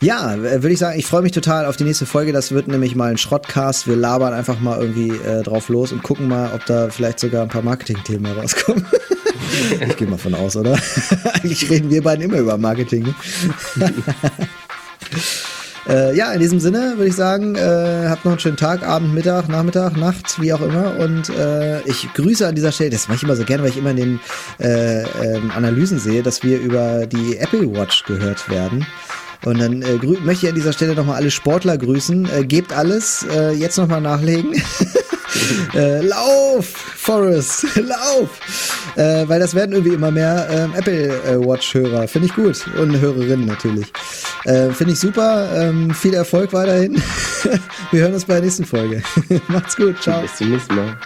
Ja, würde ich sagen, ich freue mich total auf die nächste Folge. Das wird nämlich mal ein Schrottcast. Wir labern einfach mal irgendwie äh, drauf los und gucken mal, ob da vielleicht sogar ein paar Marketing-Themen rauskommen. ich gehe mal von aus, oder? Eigentlich reden wir beiden immer über Marketing. Äh, ja, in diesem Sinne würde ich sagen, äh, habt noch einen schönen Tag, Abend, Mittag, Nachmittag, Nacht, wie auch immer. Und äh, ich grüße an dieser Stelle, das mache ich immer so gerne, weil ich immer in den äh, ähm, Analysen sehe, dass wir über die Apple Watch gehört werden. Und dann äh, möchte ich an dieser Stelle nochmal alle Sportler grüßen. Äh, gebt alles, äh, jetzt nochmal nachlegen. äh, lauf, Forrest, lauf! Äh, weil das werden irgendwie immer mehr ähm, Apple äh, Watch-Hörer. Finde ich gut. Und Hörerinnen natürlich. Äh, Finde ich super. Ähm, viel Erfolg weiterhin. Wir hören uns bei der nächsten Folge. Macht's gut. Ciao. Bis zum nächsten Mal.